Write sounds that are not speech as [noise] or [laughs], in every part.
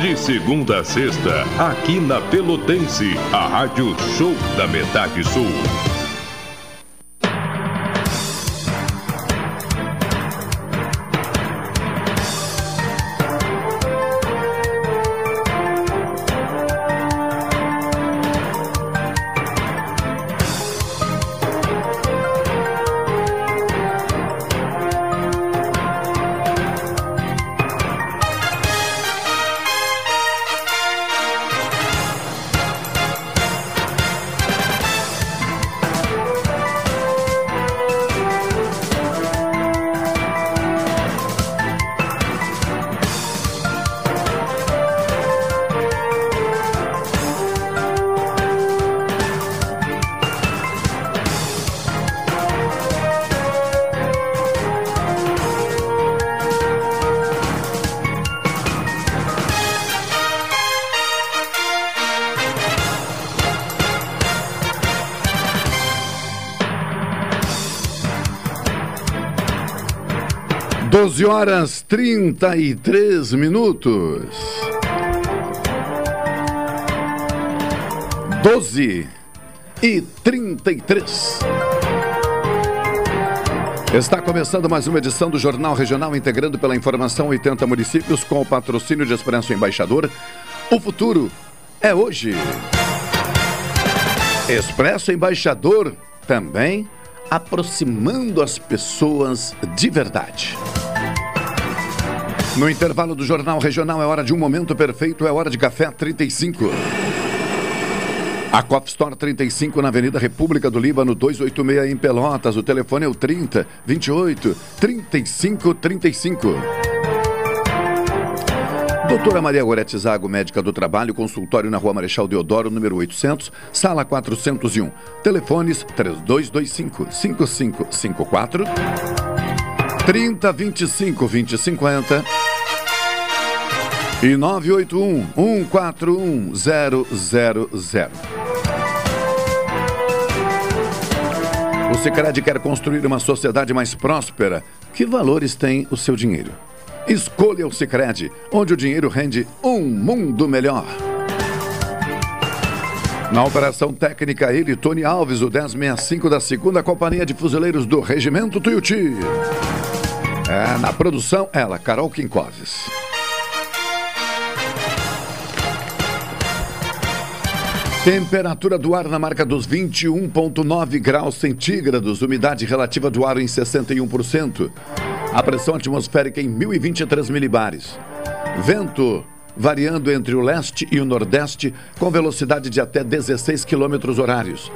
De segunda a sexta, aqui na Pelotense, a Rádio Show da Metade Sul. 12 horas 33 minutos. 12 e 33. Está começando mais uma edição do Jornal Regional, integrando pela informação 80 municípios com o patrocínio de Expresso Embaixador. O futuro é hoje. Expresso Embaixador também aproximando as pessoas de verdade. No intervalo do Jornal Regional é hora de um momento perfeito, é hora de café 35. A Cop Store 35 na Avenida República do Líbano 286 em Pelotas. O telefone é o 30 28 35 35. Doutora Maria Gorete Zago, médica do trabalho, consultório na Rua Marechal Deodoro, número 800, sala 401. Telefones 3225 5554 3025 2050 e 981 141 000. O Sicredi quer construir uma sociedade mais próspera. Que valores tem o seu dinheiro? Escolha o Sicredi, onde o dinheiro rende um mundo melhor. Na operação técnica, ele, Tony Alves, o 1065 da segunda Companhia de Fuzileiros do Regimento Tuiuti. É, na produção, ela, Carol Quincoses. Temperatura do ar na marca dos 21,9 graus centígrados, umidade relativa do ar em 61%, a pressão atmosférica em 1023 milibares. Vento variando entre o leste e o nordeste com velocidade de até 16 quilômetros horários.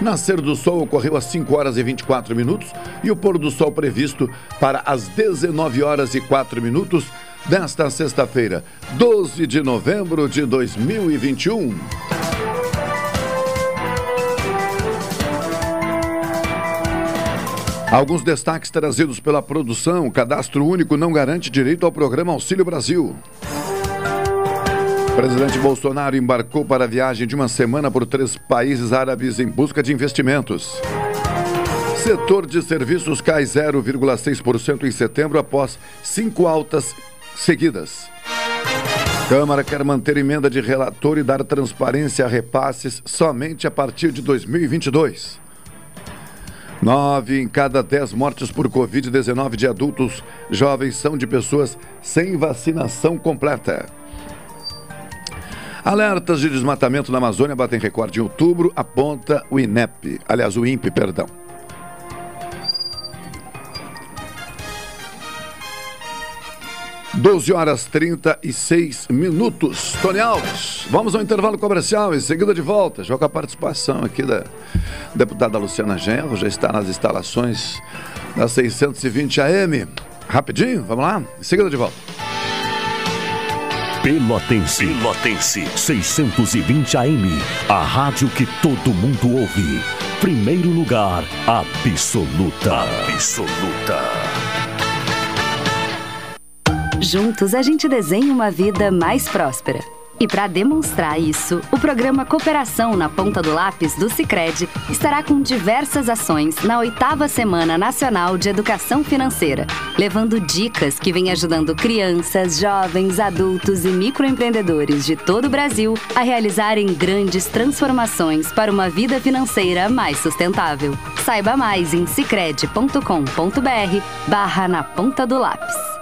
Nascer do sol ocorreu às 5 horas e 24 minutos e o pôr do sol previsto para as 19 horas e 4 minutos desta sexta-feira, 12 de novembro de 2021. Alguns destaques trazidos pela produção: cadastro único não garante direito ao programa Auxílio Brasil. presidente Bolsonaro embarcou para a viagem de uma semana por três países árabes em busca de investimentos. Setor de serviços cai 0,6% em setembro após cinco altas seguidas. Câmara quer manter emenda de relator e dar transparência a repasses somente a partir de 2022. Nove em cada dez mortes por Covid-19 de adultos jovens são de pessoas sem vacinação completa. Alertas de desmatamento na Amazônia batem recorde em outubro, aponta o INEP, aliás, o INPE, perdão. 12 horas 36 minutos. Tony Alves, vamos ao intervalo comercial, em seguida de volta. Joga a participação aqui da deputada Luciana Genro, já está nas instalações da 620 AM. Rapidinho, vamos lá? Em seguida de volta. Pelotense. Pelotense. 620 AM. A rádio que todo mundo ouve. Primeiro lugar, absoluta. Absoluta. Juntos a gente desenha uma vida mais próspera. E para demonstrar isso, o programa Cooperação na Ponta do Lápis do Cicred estará com diversas ações na oitava Semana Nacional de Educação Financeira, levando dicas que vêm ajudando crianças, jovens, adultos e microempreendedores de todo o Brasil a realizarem grandes transformações para uma vida financeira mais sustentável. Saiba mais em cicred.com.br barra na ponta do lápis.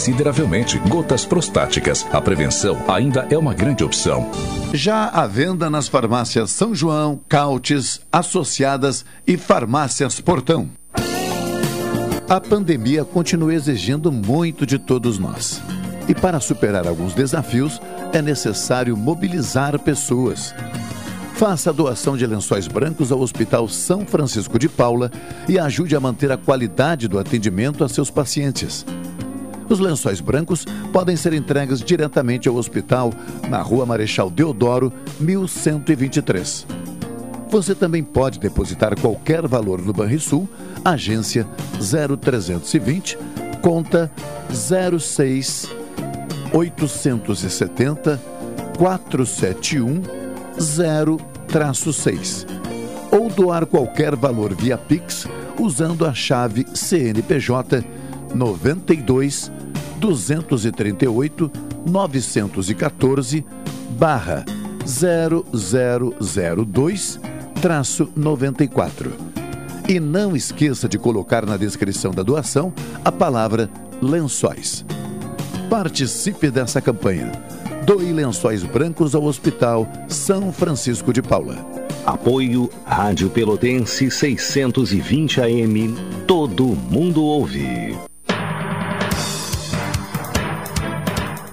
consideravelmente. Gotas prostáticas. A prevenção ainda é uma grande opção. Já à venda nas farmácias São João, Cautes, Associadas e Farmácias Portão. A pandemia continua exigindo muito de todos nós. E para superar alguns desafios, é necessário mobilizar pessoas. Faça a doação de lençóis brancos ao Hospital São Francisco de Paula e ajude a manter a qualidade do atendimento a seus pacientes. Os lençóis brancos podem ser entregues diretamente ao hospital na Rua Marechal Deodoro, 1123. Você também pode depositar qualquer valor no Banrisul, agência 0320, conta 06 870 471 0-6 ou doar qualquer valor via Pix usando a chave CNPJ 92 238 914 barra 0002 traço 94. E não esqueça de colocar na descrição da doação a palavra lençóis. Participe dessa campanha. Doe lençóis brancos ao Hospital São Francisco de Paula. Apoio Rádio Pelotense 620 AM. Todo mundo ouve.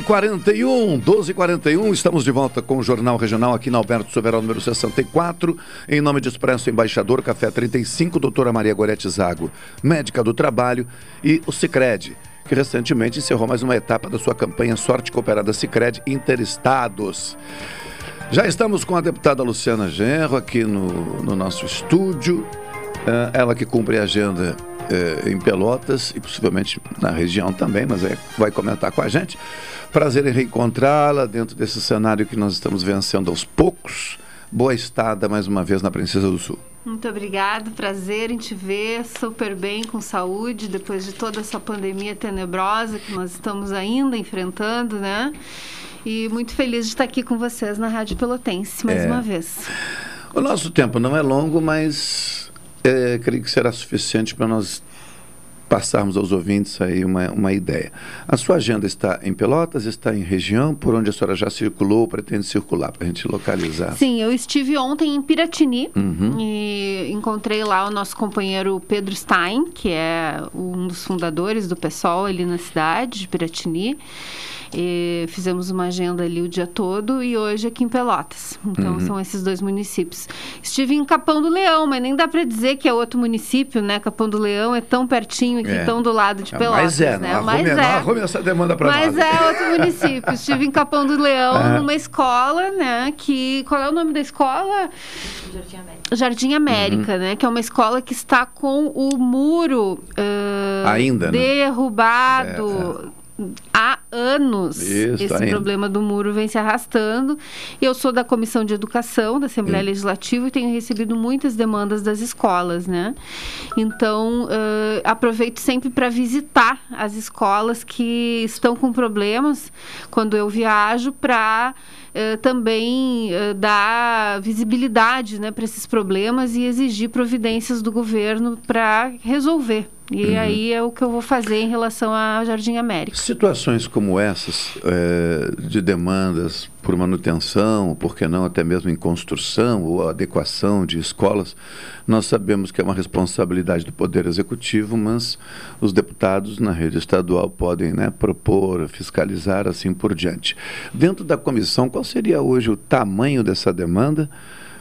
E 41, 12 e 41, estamos de volta com o Jornal Regional aqui na Alberto Soberal, número 64. Em nome de Expresso Embaixador, Café 35, doutora Maria Gorete Zago, médica do trabalho, e o Cicred, que recentemente encerrou mais uma etapa da sua campanha Sorte Cooperada Cicred Interestados. Já estamos com a deputada Luciana Genro aqui no, no nosso estúdio. É, ela que cumpre a agenda é, em Pelotas e possivelmente na região também, mas é, vai comentar com a gente. Prazer em reencontrá-la dentro desse cenário que nós estamos vencendo aos poucos. Boa estada mais uma vez na Princesa do Sul. Muito obrigada, prazer em te ver super bem, com saúde, depois de toda essa pandemia tenebrosa que nós estamos ainda enfrentando, né? E muito feliz de estar aqui com vocês na Rádio Pelotense mais é. uma vez. O nosso tempo não é longo, mas é, creio que será suficiente para nós passarmos aos ouvintes aí uma, uma ideia. A sua agenda está em Pelotas, está em região, por onde a senhora já circulou, pretende circular, para a gente localizar? Sim, eu estive ontem em Piratini uhum. e encontrei lá o nosso companheiro Pedro Stein, que é um dos fundadores do PSOL ali na cidade de Piratini. E fizemos uma agenda ali o dia todo e hoje aqui em Pelotas. Então uhum. são esses dois municípios. Estive em Capão do Leão, mas nem dá para dizer que é outro município, né? Capão do Leão é tão pertinho aqui, é. tão do lado de Pelotas. Mas é, né? não mas é. arrume essa demanda para. Mas é outro município. Estive em Capão do Leão, é. numa escola, né? Que qual é o nome da escola? Jardim América. Jardim América, uhum. né? Que é uma escola que está com o muro uh, ainda né? derrubado. Né? há anos Isso, esse problema do muro vem se arrastando. Eu sou da Comissão de Educação da Assembleia Legislativa e tenho recebido muitas demandas das escolas, né? Então, uh, aproveito sempre para visitar as escolas que estão com problemas quando eu viajo para uh, também uh, dar visibilidade né, para esses problemas e exigir providências do governo para resolver. E uhum. aí é o que eu vou fazer em relação ao Jardim América. Situações como essas, é, de demandas por manutenção, por que não até mesmo em construção ou adequação de escolas, nós sabemos que é uma responsabilidade do Poder Executivo, mas os deputados na rede estadual podem né, propor, fiscalizar, assim por diante. Dentro da comissão, qual seria hoje o tamanho dessa demanda?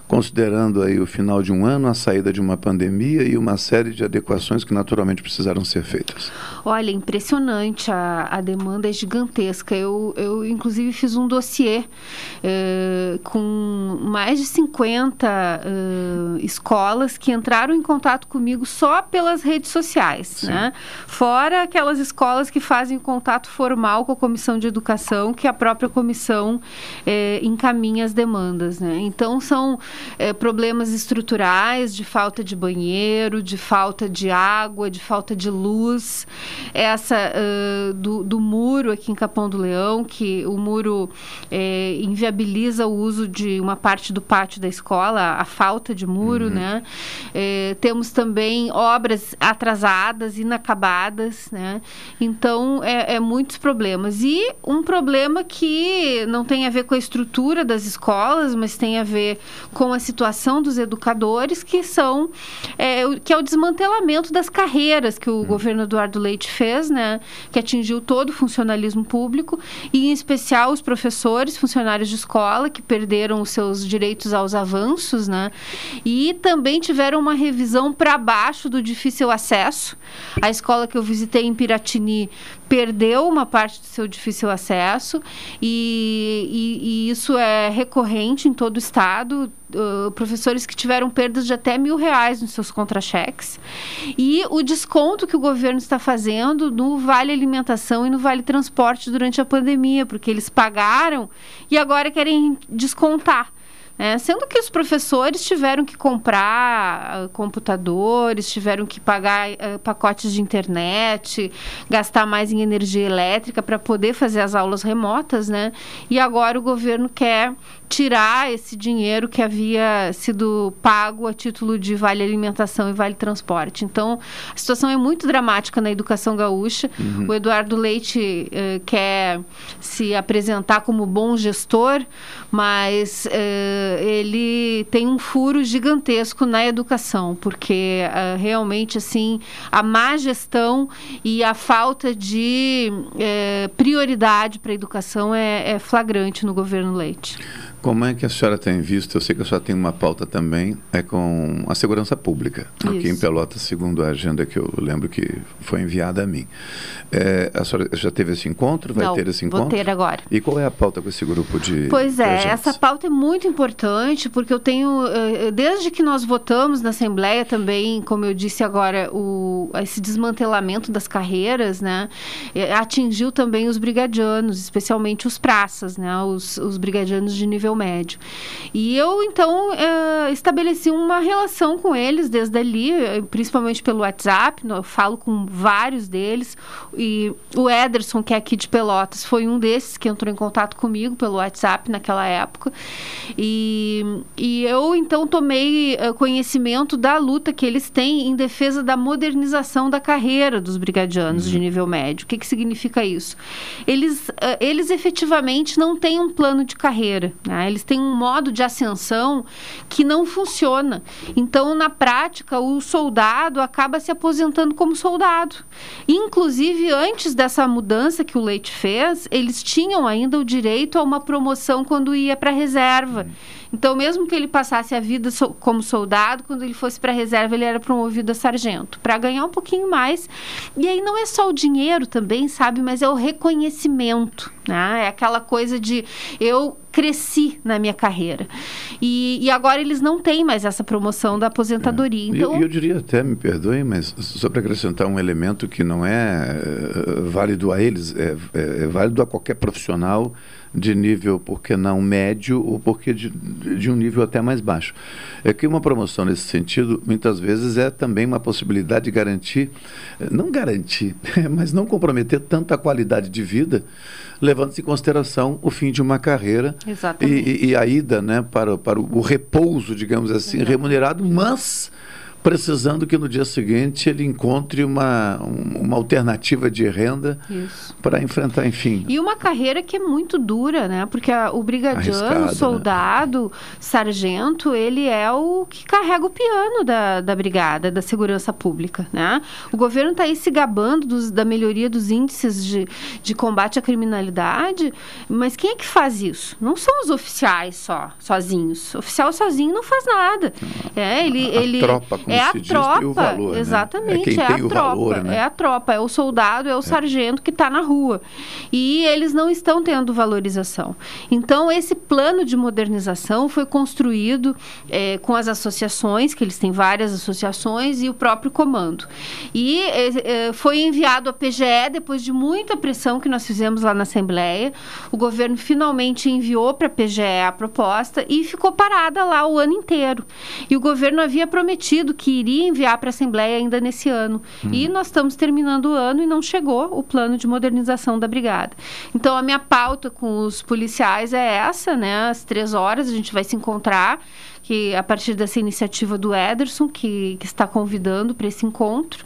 Considerando aí o final de um ano, a saída de uma pandemia e uma série de adequações que naturalmente precisaram ser feitas? Olha, impressionante, a, a demanda é gigantesca. Eu, eu, inclusive, fiz um dossiê eh, com mais de 50 eh, escolas que entraram em contato comigo só pelas redes sociais, né? Fora aquelas escolas que fazem contato formal com a Comissão de Educação, que a própria comissão eh, encaminha as demandas, né? Então, são é, problemas estruturais de falta de banheiro, de falta de água, de falta de luz. Essa uh, do, do, muro aqui em Capão do Leão, que o muro é, inviabiliza o uso de uma parte do pátio da escola, a falta de muro, uhum. né? É, temos também obras atrasadas, inacabadas, né? Então, é, é muitos problemas. E um problema que não tem a ver com a estrutura das escolas, mas tem a ver com com a situação dos educadores, que são é, que é o desmantelamento das carreiras que o hum. governo Eduardo Leite fez, né, que atingiu todo o funcionalismo público e em especial os professores, funcionários de escola que perderam os seus direitos aos avanços, né, e também tiveram uma revisão para baixo do difícil acesso. A escola que eu visitei em Piratini perdeu uma parte do seu difícil acesso e, e, e isso é recorrente em todo o estado. Uh, professores que tiveram perdas de até mil reais nos seus contra-cheques. E o desconto que o governo está fazendo no Vale Alimentação e no Vale Transporte durante a pandemia, porque eles pagaram e agora querem descontar. É, sendo que os professores tiveram que comprar uh, computadores, tiveram que pagar uh, pacotes de internet, gastar mais em energia elétrica para poder fazer as aulas remotas, né? E agora o governo quer tirar esse dinheiro que havia sido pago a título de vale alimentação e vale transporte. Então, a situação é muito dramática na educação gaúcha. Uhum. O Eduardo Leite uh, quer se apresentar como bom gestor, mas ele tem um furo gigantesco na educação, porque uh, realmente assim a má gestão e a falta de uh, prioridade para a educação é, é flagrante no governo Leite. Como é que a senhora tem visto? Eu sei que a senhora tem uma pauta também, é com a segurança pública, Isso. aqui em Pelotas, segundo a agenda que eu lembro que foi enviada a mim. É, a senhora já teve esse encontro? Vai Não, ter esse encontro? Vou ter agora. E qual é a pauta com esse grupo de. Pois é, essa pauta é muito importante, porque eu tenho, eh, desde que nós votamos na Assembleia também, como eu disse agora, o, esse desmantelamento das carreiras, né, eh, atingiu também os brigadianos, especialmente os praças, né, os, os brigadianos de nível nível médio. E eu, então, é, estabeleci uma relação com eles desde ali, principalmente pelo WhatsApp, eu falo com vários deles, e o Ederson, que é aqui de Pelotas, foi um desses que entrou em contato comigo pelo WhatsApp naquela época. E, e eu, então, tomei eh, conhecimento da luta que eles têm em defesa da modernização da carreira dos brigadianos uhum. de nível médio. O que, que significa isso? Eles, eh, eles efetivamente não têm um plano de carreira, né? Né? Eles têm um modo de ascensão que não funciona. Então, na prática, o soldado acaba se aposentando como soldado. Inclusive, antes dessa mudança que o Leite fez, eles tinham ainda o direito a uma promoção quando ia para a reserva. Então, mesmo que ele passasse a vida so como soldado, quando ele fosse para a reserva, ele era promovido a sargento, para ganhar um pouquinho mais. E aí não é só o dinheiro também, sabe, mas é o reconhecimento. Né? É aquela coisa de eu cresci na minha carreira. E, e, agora eles não têm mais essa promoção da aposentadoria. É. Então... Eu, eu diria até, me perdoem, mas só para acrescentar um elemento que não é, é válido a eles, é, é, é válido a qualquer profissional de nível, por que não médio, ou porque de, de um nível até mais baixo. É que uma promoção nesse sentido, muitas vezes, é também uma possibilidade de garantir, não garantir, [laughs] mas não comprometer tanta qualidade de vida, levando-se em consideração o fim de uma carreira e, e, a ida né, para, para o, o repouso, digamos assim, remunerado, mas precisando que no dia seguinte ele encontre uma, uma alternativa de renda para enfrentar, enfim. E uma carreira que é muito dura, né? Porque a, o brigadiano, o né? soldado, né? sargento, ele é o que carrega o piano da, da brigada, da segurança pública, né? O governo está aí se gabando dos, da melhoria dos índices de, de combate à criminalidade, mas quem é que faz isso? Não são os oficiais só, sozinhos. O oficial sozinho não faz nada. Ah, é, ele, a, ele, tropa, é a tropa, o valor, né? exatamente, né? é, é a tropa, valor, né? é a tropa, é o soldado, é o é. sargento que está na rua e eles não estão tendo valorização. Então esse plano de modernização foi construído é, com as associações, que eles têm várias associações e o próprio comando e é, é foi enviado à PGE depois de muita pressão que nós fizemos lá na Assembleia. O governo finalmente enviou para a PGE a proposta e ficou parada lá o ano inteiro. E o governo havia prometido que iria enviar para a Assembleia ainda nesse ano. Hum. E nós estamos terminando o ano e não chegou o plano de modernização da brigada. Então, a minha pauta com os policiais é essa, né? Às três horas a gente vai se encontrar que a partir dessa iniciativa do Ederson, que, que está convidando para esse encontro.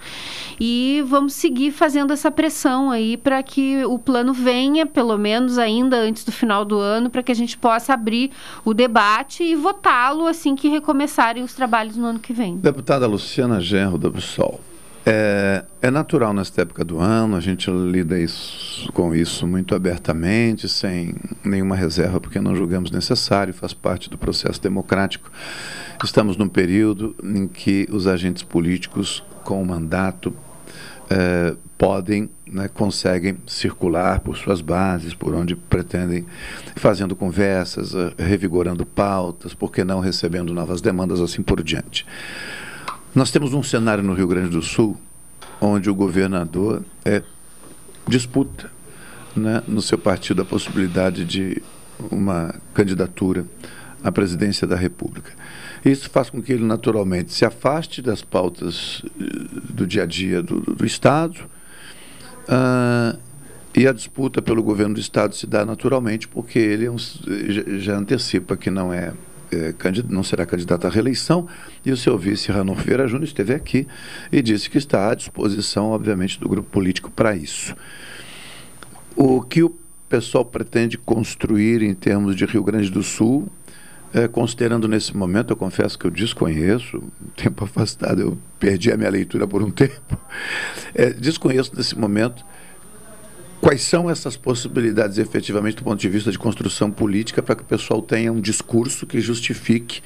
E vamos seguir fazendo essa pressão aí para que o plano venha, pelo menos ainda antes do final do ano, para que a gente possa abrir o debate e votá-lo assim que recomeçarem os trabalhos no ano que vem. Deputada Luciana Genro do PSOL. É, é, natural nesta época do ano, a gente lida isso, com isso muito abertamente, sem nenhuma reserva, porque não julgamos necessário, faz parte do processo democrático. Estamos num período em que os agentes políticos com o mandato é, podem, né, conseguem circular por suas bases, por onde pretendem, fazendo conversas, é, revigorando pautas, porque não recebendo novas demandas, assim por diante. Nós temos um cenário no Rio Grande do Sul onde o governador é, disputa né, no seu partido a possibilidade de uma candidatura à presidência da República. Isso faz com que ele naturalmente se afaste das pautas eh, do dia a dia do, do Estado uh, e a disputa pelo governo do Estado se dá naturalmente porque ele é um, já antecipa que não é é, não será candidato à reeleição, e o seu vice, Ranulfo Vieira Júnior, esteve aqui e disse que está à disposição, obviamente, do grupo político para isso. O que o pessoal pretende construir em termos de Rio Grande do Sul é, considerando nesse momento, eu confesso que eu desconheço, tempo [laughs] afastado, eu perdi a minha leitura por um [laughs] tempo, é, desconheço nesse momento quais são essas possibilidades efetivamente do ponto de vista de construção política para que o pessoal tenha um discurso que justifique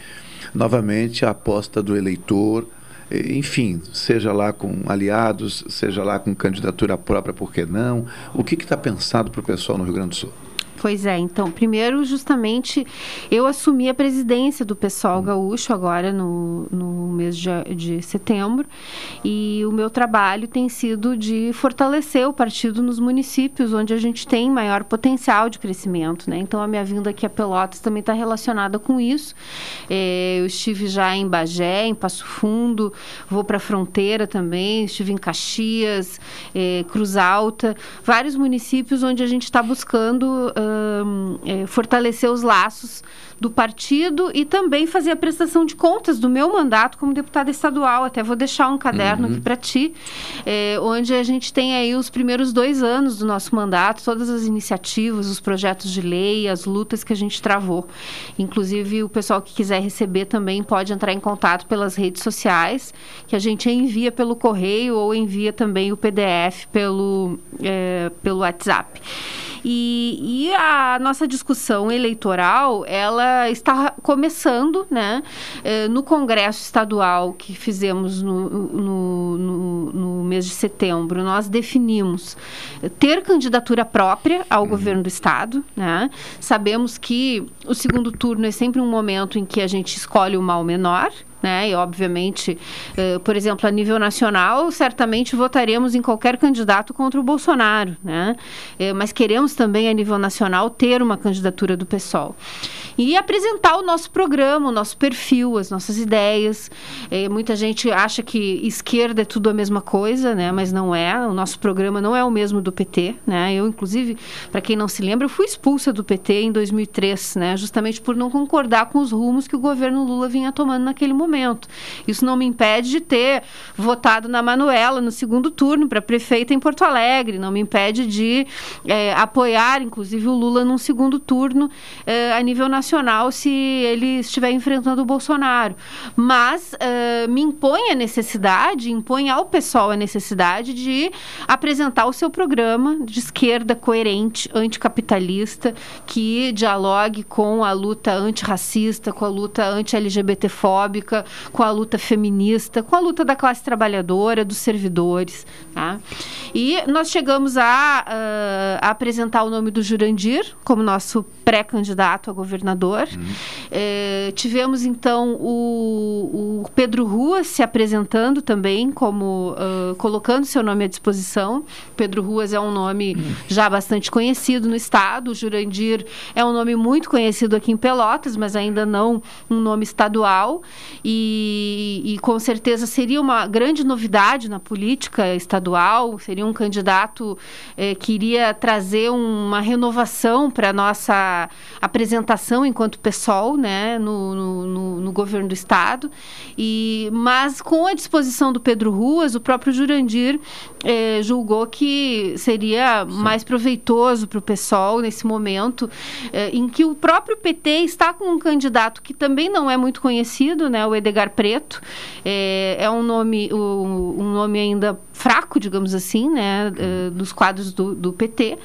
novamente a aposta do eleitor, enfim, seja lá com aliados, seja lá com candidatura própria, por que não? O que está pensado para o pessoal no Rio Grande do Sul? Pois é, então, primeiro, justamente, eu assumi a presidência do Pessoal Gaúcho agora no, no mês de, de setembro, e o meu trabalho tem sido de fortalecer o partido nos municípios onde a gente tem maior potencial de crescimento, né? Então, a minha vinda aqui a Pelotas também está relacionada com isso. É, eu estive já em Bagé, em Passo Fundo, vou para a fronteira também, estive em Caxias, é, Cruz Alta, vários municípios onde a gente está buscando. Uh, é, fortalecer os laços do partido e também fazer a prestação de contas do meu mandato como deputada estadual. Até vou deixar um caderno uhum. aqui para ti, é, onde a gente tem aí os primeiros dois anos do nosso mandato, todas as iniciativas, os projetos de lei, as lutas que a gente travou. Inclusive, o pessoal que quiser receber também pode entrar em contato pelas redes sociais, que a gente envia pelo correio ou envia também o PDF pelo, é, pelo WhatsApp. E, e, a nossa discussão eleitoral, ela está começando, né? Eh, no Congresso Estadual que fizemos no, no, no, no mês de setembro, nós definimos ter candidatura própria ao uhum. governo do Estado, né? Sabemos que o segundo turno é sempre um momento em que a gente escolhe o mal menor, né? E obviamente, uh, por exemplo, a nível nacional, certamente votaremos em qualquer candidato contra o Bolsonaro, né? Uh, mas queremos também a nível nacional ter uma candidatura do PSOL e apresentar o nosso programa, o nosso perfil, as nossas ideias. Uh, muita gente acha que esquerda é tudo a mesma coisa, né? Mas não é. O nosso programa não é o mesmo do PT, né? Eu, inclusive, para quem não se lembra, eu fui expulsa do PT em 2003, né? Justamente por não concordar com os rumos que o governo Lula vinha tomando naquele momento momento. Isso não me impede de ter votado na Manuela no segundo turno para prefeita em Porto Alegre, não me impede de é, apoiar, inclusive, o Lula num segundo turno é, a nível nacional se ele estiver enfrentando o Bolsonaro. Mas é, me impõe a necessidade, impõe ao pessoal a necessidade de apresentar o seu programa de esquerda coerente, anticapitalista, que dialogue com a luta antirracista, com a luta anti-LGBTfóbica, com a luta feminista, com a luta da classe trabalhadora, dos servidores. Tá? E nós chegamos a, uh, a apresentar o nome do Jurandir como nosso pré-candidato a governador. Uhum. Eh, tivemos então o, o, Pedro Ruas se apresentando também como uh, colocando seu nome à disposição. Pedro Ruas é um nome uhum. já bastante conhecido no estado. O Jurandir é um nome muito conhecido aqui em Pelotas, mas ainda não um nome estadual. E, e com certeza seria uma grande novidade na política estadual. Seria um candidato eh, que iria trazer uma renovação para a nossa apresentação enquanto PSOL, né, no, no, no, governo do estado. E mas com a disposição do Pedro Ruas, o próprio Jurandir eh, julgou que seria Sim. mais proveitoso para o PSOL nesse momento, eh, em que o próprio PT está com um candidato que também não é muito conhecido, né, o Edgar Preto. Eh, é um nome, um, um nome ainda fraco, digamos assim, né, uh, dos quadros do, do PT.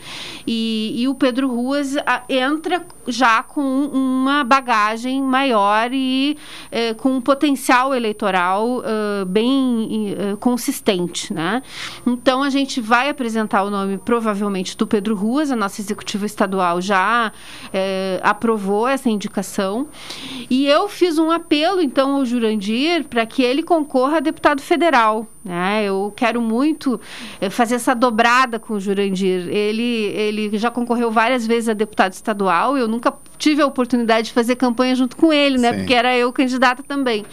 E, e, o Pedro Ruas a, entra já com uma bagagem maior e uh, com um potencial eleitoral uh, bem consistente, né? Então a gente vai apresentar o nome provavelmente do Pedro Ruas, a nossa executiva estadual já aprovou essa indicação. E eu fiz um apelo então ao Jurandir para que ele concorra a deputado federal. Né? Eu quero muito eh, fazer essa dobrada com o Jurandir. Ele, ele já concorreu várias vezes a deputado estadual. Eu nunca tive a oportunidade de fazer campanha junto com ele, né? Porque era eu candidata também.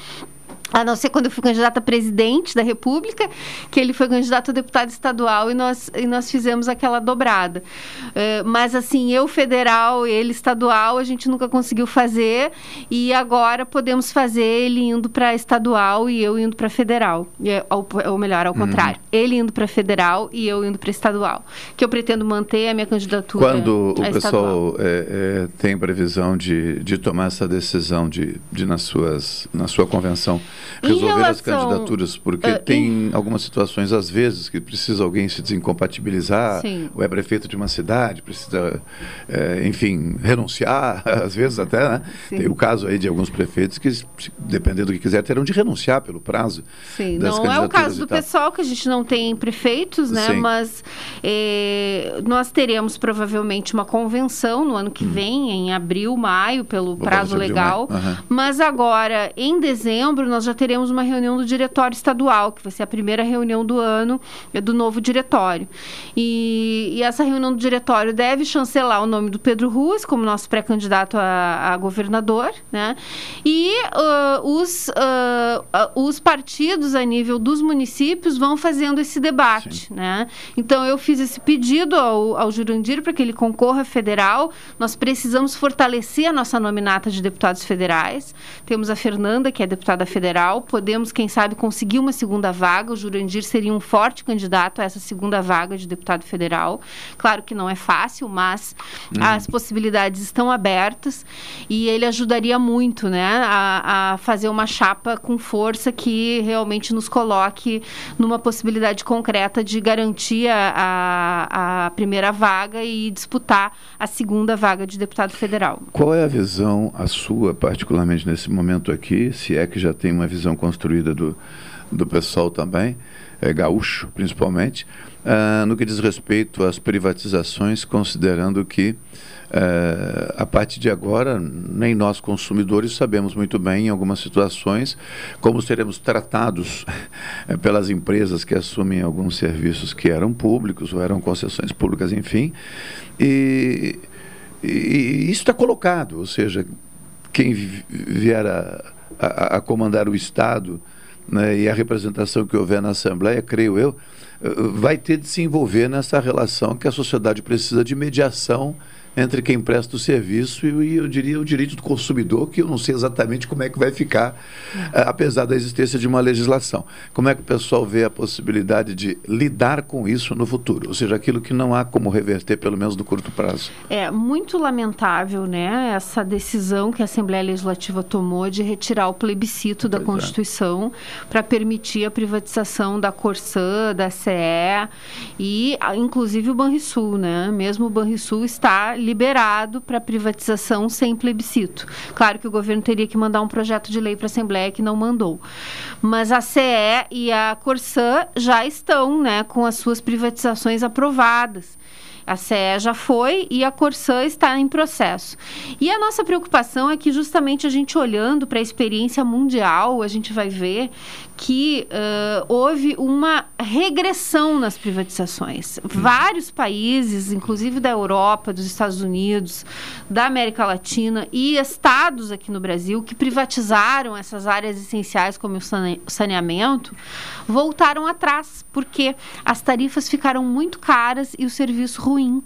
A não ser quando eu fui candidata a presidente da República, que ele foi candidato a deputado estadual e nós, e nós fizemos aquela dobrada. Uh, mas, assim, eu federal, ele estadual, a gente nunca conseguiu fazer e agora podemos fazer ele indo para estadual e eu indo para federal. Ou, ou, melhor, ao uhum. contrário, ele indo para federal e eu indo para estadual. Que eu pretendo manter a minha candidatura. Quando o pessoal é, é, tem previsão de, de tomar essa decisão de, de nas suas, na sua convenção resolver relação, as candidaturas, porque uh, tem em... algumas situações, às vezes, que precisa alguém se desincompatibilizar, Sim. ou é prefeito de uma cidade, precisa, é, enfim, renunciar, [laughs] às vezes até, né? Sim. Tem o caso aí de alguns prefeitos que, dependendo do que quiser, terão de renunciar pelo prazo. Sim, não é o caso do pessoal, que a gente não tem prefeitos, né? Sim. Mas é, nós teremos provavelmente uma convenção no ano que hum. vem, em abril, maio, pelo prazo legal. Uhum. Mas agora, em dezembro, nós já teremos uma reunião do diretório estadual, que vai ser a primeira reunião do ano do novo diretório. E, e essa reunião do diretório deve chancelar o nome do Pedro Ruas como nosso pré-candidato a, a, governador, né? E uh, os, uh, uh, os partidos a nível dos municípios vão fazendo esse debate, Sim. né? Então eu fiz esse pedido ao, ao Jurandir para que ele concorra federal. Nós precisamos fortalecer a nossa nominata de deputados federais. Temos a Fernanda, que é deputada federal federal, podemos, quem sabe, conseguir uma segunda vaga. O Jurandir seria um forte candidato a essa segunda vaga de deputado federal. Claro que não é fácil, mas uhum. as possibilidades estão abertas e ele ajudaria muito né, a, a fazer uma chapa com força que realmente nos coloque numa possibilidade concreta de garantir a, a primeira vaga e disputar a segunda vaga de deputado federal. Qual é a visão, a sua, particularmente nesse momento aqui, se é que já tem uma visão construída do, do pessoal também, é, gaúcho principalmente, uh, no que diz respeito às privatizações, considerando que uh, a partir de agora, nem nós consumidores sabemos muito bem, em algumas situações, como seremos tratados eh, pelas empresas que assumem alguns serviços que eram públicos ou eram concessões públicas, enfim. E, e isso está colocado, ou seja, quem vier a a, a comandar o Estado né, e a representação que houver na Assembleia, creio eu, eh, vai ter de se envolver nessa relação que a sociedade precisa de mediação entre quem presta o serviço e, eu diria, o direito do consumidor, que eu não sei exatamente como é que vai ficar, eh, apesar da existência de uma legislação. Como é que o pessoal vê a possibilidade de lidar com isso no futuro? Ou seja, aquilo que não há como reverter, pelo menos no curto prazo. É muito lamentável, né, essa decisão que a Assembleia Legislativa tomou de retirar o plebiscito da pois é. Constituição é. para permitir a privatização da Corsã, da CE e, inclusive, o Banrisul, né? Mesmo o Banrisul está liberado para privatização sem plebiscito. Claro que o governo teria que mandar um projeto de lei para a Assembleia que não mandou. Mas a CE e a Corsã já estão né, com as suas privatizações aprovadas. A CE já foi e a Corsã está em processo. E a nossa preocupação é que, justamente, a gente olhando para a experiência mundial, a gente vai ver que uh, houve uma regressão nas privatizações. Vários países, inclusive da Europa, dos Estados Unidos, da América Latina e estados aqui no Brasil que privatizaram essas áreas essenciais, como o saneamento, voltaram atrás, porque as tarifas ficaram muito caras e o serviço ruim.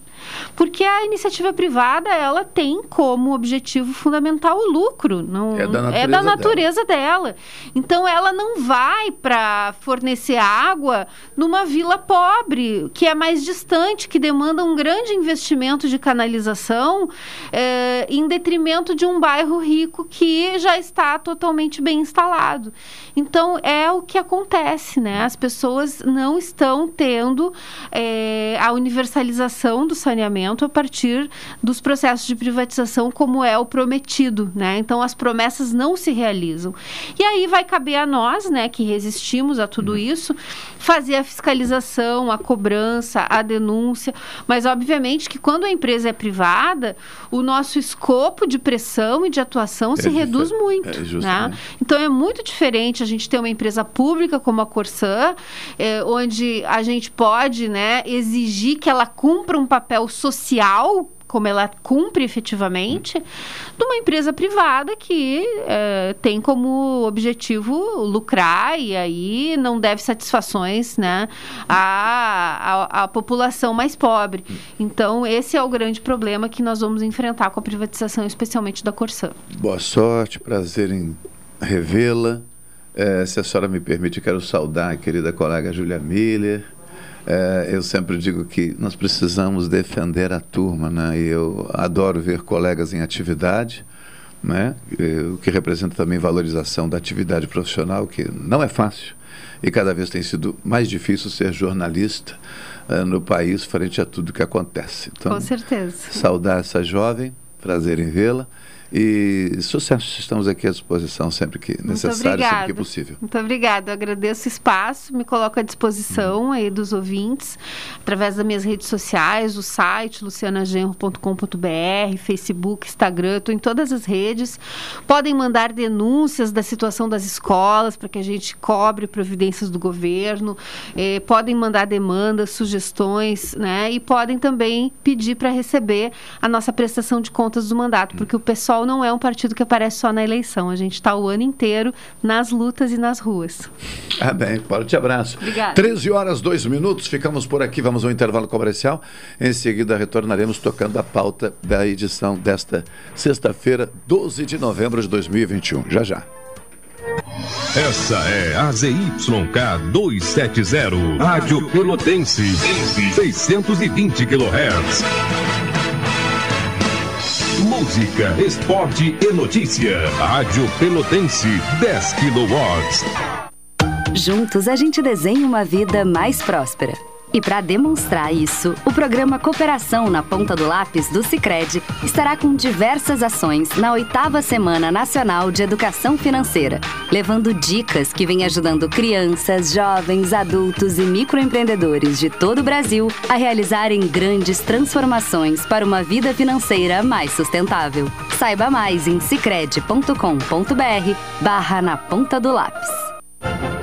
Porque a iniciativa privada, ela tem como objetivo fundamental o lucro. Não, é da natureza, é da natureza dela. dela. Então, ela não vai para fornecer água numa vila pobre, que é mais distante, que demanda um grande investimento de canalização, é, em detrimento de um bairro rico que já está totalmente bem instalado. Então, é o que acontece, né? As pessoas não estão tendo é, a universalização do saneamento a partir dos processos de privatização, como é o prometido, né? Então, as promessas não se realizam. E aí vai caber a nós, né, que resistimos a tudo uhum. isso, fazer a fiscalização, a cobrança, a denúncia. Mas, obviamente, que quando a empresa é privada, o nosso escopo de pressão e de atuação é se reduz muito. É, né? Então, é muito diferente a gente ter uma empresa pública como a Corsã, é, onde a gente pode né, exigir que ela cumpra um papel social como ela cumpre efetivamente, de uma empresa privada que é, tem como objetivo lucrar e aí não deve satisfações né, à, à, à população mais pobre. Então, esse é o grande problema que nós vamos enfrentar com a privatização, especialmente da Corsã. Boa sorte, prazer em revê-la. É, se a senhora me permite, quero saudar a querida colega Julia Miller. É, eu sempre digo que nós precisamos defender a turma, né? E eu adoro ver colegas em atividade, né? O que representa também valorização da atividade profissional, que não é fácil e cada vez tem sido mais difícil ser jornalista uh, no país frente a tudo que acontece. Então, Com certeza. Saudar essa jovem, prazer em vê-la. E sucesso, estamos aqui à disposição sempre que necessário, sempre que possível. Muito obrigada, eu agradeço o espaço, me coloco à disposição aí dos ouvintes, através das minhas redes sociais, o site lucianagenro.com.br, Facebook, Instagram, estou em todas as redes. Podem mandar denúncias da situação das escolas para que a gente cobre providências do governo, eh, podem mandar demandas, sugestões, né? E podem também pedir para receber a nossa prestação de contas do mandato, porque o pessoal PSOL não é um partido que aparece só na eleição. A gente está o ano inteiro nas lutas e nas ruas. Ah, bem, forte abraço. Obrigada. 13 horas, 2 minutos. Ficamos por aqui. Vamos ao intervalo comercial. Em seguida, retornaremos tocando a pauta da edição desta sexta-feira, 12 de novembro de 2021. Já já. Essa é a ZYK 270, Rádio Pelotense, 620 kHz. Música, esporte e notícia. Rádio Pelotense, 10 kW. Juntos a gente desenha uma vida mais próspera. E para demonstrar isso, o programa Cooperação na Ponta do Lápis do Cicred estará com diversas ações na oitava Semana Nacional de Educação Financeira, levando dicas que vêm ajudando crianças, jovens, adultos e microempreendedores de todo o Brasil a realizarem grandes transformações para uma vida financeira mais sustentável. Saiba mais em cicred.com.br barra na ponta do lápis.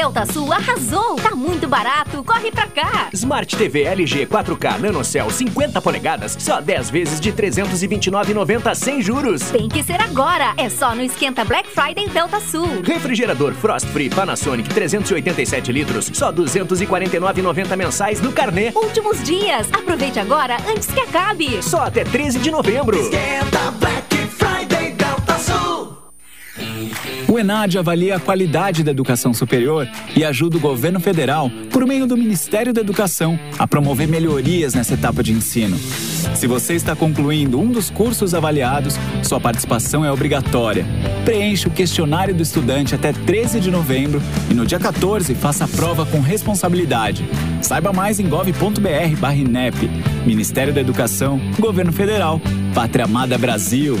Delta Sul arrasou! Tá muito barato, corre pra cá! Smart TV LG 4K NanoCell 50 polegadas, só 10 vezes de 329,90 sem juros. Tem que ser agora! É só no Esquenta Black Friday Delta Sul. Refrigerador Frost Free Panasonic 387 litros, só 249,90 mensais no carnê. Últimos dias! Aproveite agora antes que acabe! Só até 13 de novembro. Esquenta Black O ENAD avalia a qualidade da educação superior e ajuda o governo federal, por meio do Ministério da Educação, a promover melhorias nessa etapa de ensino. Se você está concluindo um dos cursos avaliados, sua participação é obrigatória. Preencha o questionário do estudante até 13 de novembro e no dia 14 faça a prova com responsabilidade. Saiba mais em gov.br/inep. Ministério da Educação, Governo Federal, Pátria Amada Brasil.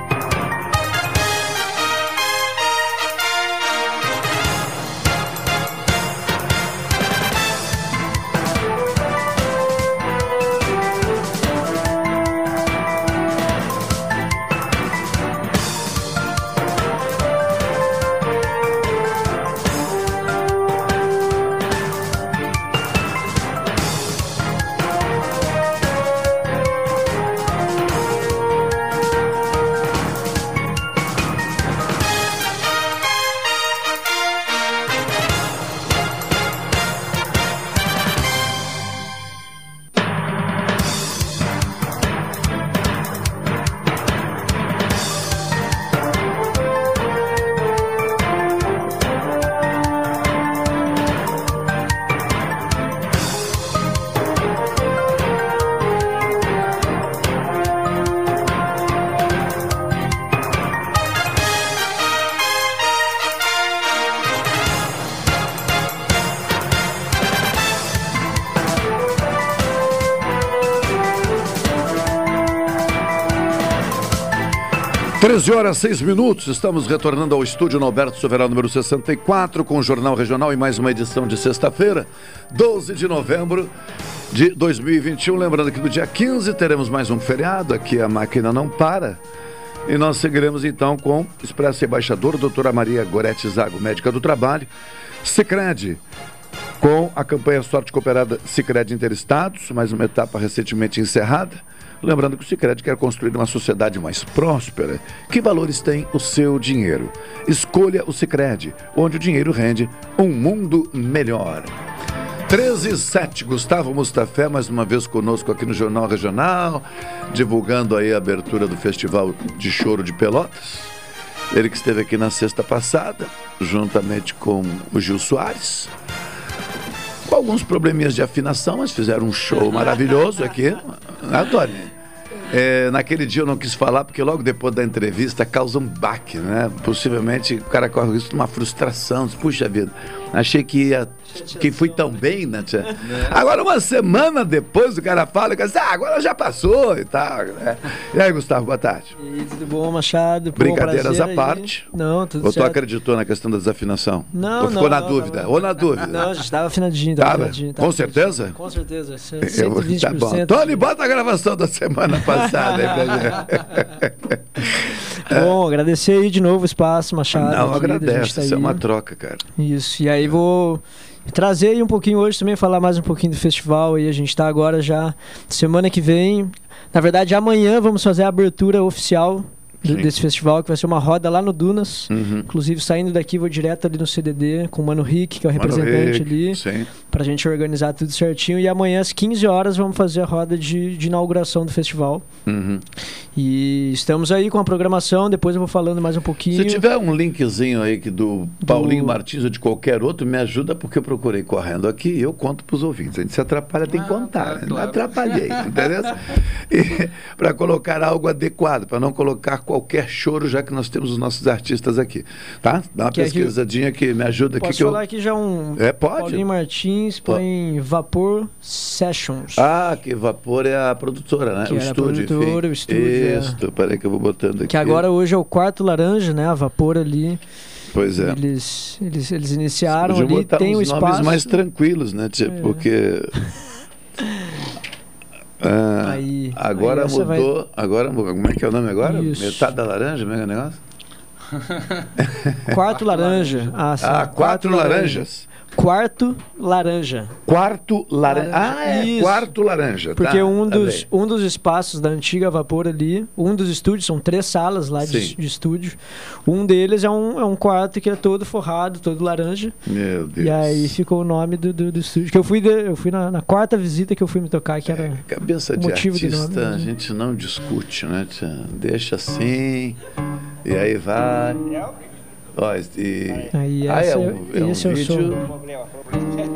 13 horas 6 minutos, estamos retornando ao estúdio Norberto Soveral número 64 com o Jornal Regional e mais uma edição de sexta-feira, 12 de novembro de 2021. Lembrando que no dia 15 teremos mais um feriado, aqui a máquina não para. E nós seguiremos então com Expresso Embaixador, doutora Maria Gorete Zago, médica do trabalho, Sicredi com a campanha Sorte Cooperada Sicredi Interestados, mais uma etapa recentemente encerrada. Lembrando que o Sicredi quer construir uma sociedade mais próspera. Que valores tem o seu dinheiro? Escolha o Sicredi, onde o dinheiro rende um mundo melhor. 13 e 7, Gustavo Mustafé, mais uma vez conosco aqui no Jornal Regional, divulgando aí a abertura do Festival de Choro de Pelotas. Ele que esteve aqui na sexta passada, juntamente com o Gil Soares. Com alguns probleminhas de afinação, mas fizeram um show maravilhoso aqui. Tony? É, naquele dia eu não quis falar, porque logo depois da entrevista causa um baque, né? Possivelmente o cara corre o risco de uma frustração. Puxa vida, achei que ia. que fui tão bem, né? tia?" Agora, uma semana depois, o cara fala que ah, agora já passou e tal. né? E aí, Gustavo, boa tarde. E tudo bom, Machado? Pô, Brincadeiras prazer à aí. parte. Não, tudo Ou tu certo. acreditou na questão da desafinação? Não, Ou ficou não, na não, dúvida? não. Ou na dúvida? Não, a gente tava afinadinho, tava Tava? afinadinho. Com certeza? Com certeza. Eu, tá bom. 120%. Tony, bota a gravação da semana passada aí pra gente. [laughs] Bom, agradecer aí de novo o espaço, Machado. Não, querido, a gente agradece. tá Isso é aí. uma troca, cara. Isso, e aí vou trazer aí um pouquinho hoje também, falar mais um pouquinho do festival aí. A gente tá agora já, semana que vem. Na verdade, amanhã vamos fazer a abertura oficial do- Sim. desse festival, que vai ser uma roda lá no Dunas. Uhum. Inclusive, saindo daqui, vou direto ali no CDD com o Mano Rick, que é o Mano representante Rick, ali. sim. Pra gente organizar tudo certinho. E amanhã, às 15 horas, vamos fazer a roda de, de inauguração do festival. Uhum. E estamos aí com a programação. Depois eu vou falando mais um pouquinho. Se tiver um linkzinho aí que do Paulinho Martins ou de qualquer outro, me ajuda porque eu procurei correndo aqui e eu conto para os ouvintes. A gente se atrapalha, tem que contar. né? Não atrapalhei, entendeu? [laughs] Para colocar algo adequado, para não colocar qualquer choro, já que nós temos os nossos artistas aqui. Tá? Dá uma que- pesquisadinha que me ajuda aqui. Posso que eu... falar aqui já um. É, pode. Paulinho Martins põe Vapor Sessions. Ah, que Vapor é a produtora, né? Que o era a estúdio, produtora, enfim. o estúdio, é. Isso, peraí que eu vou botando aqui. Que agora hoje é o quarto laranja, né? A Vapor ali. Pois é. Eles, eles, eles iniciaram ali, tem o uns nomes espaço. mais tranquilos, né, tia? É. Porque. [laughs] Ah, Aí- agora aí mudou. Agora, mu- como é que é o nome agora? Isso. Metade da laranja, mega negócio? Quarto laranja. [laughs] Ah, sim. Ah, quatro laranjas. Quarto laranja. Quarto laranja. Ah, é. Isso. Quarto laranja. Porque tá, um, tá dos, um dos espaços da antiga Vapor ali, um dos estúdios, são três salas lá de, de estúdio. Um deles é um, é um quarto que é todo forrado, todo laranja. Meu Deus. E aí ficou o nome do, do, do estúdio. Que eu fui, de- eu fui na, na quarta visita que eu fui me tocar, que era Cabeça o de motivo artista, nome. a né? gente não discute, né? Deixa assim. E aí vai. Ó, e... Aí ah, é essa- um, é um esse é o vídeo.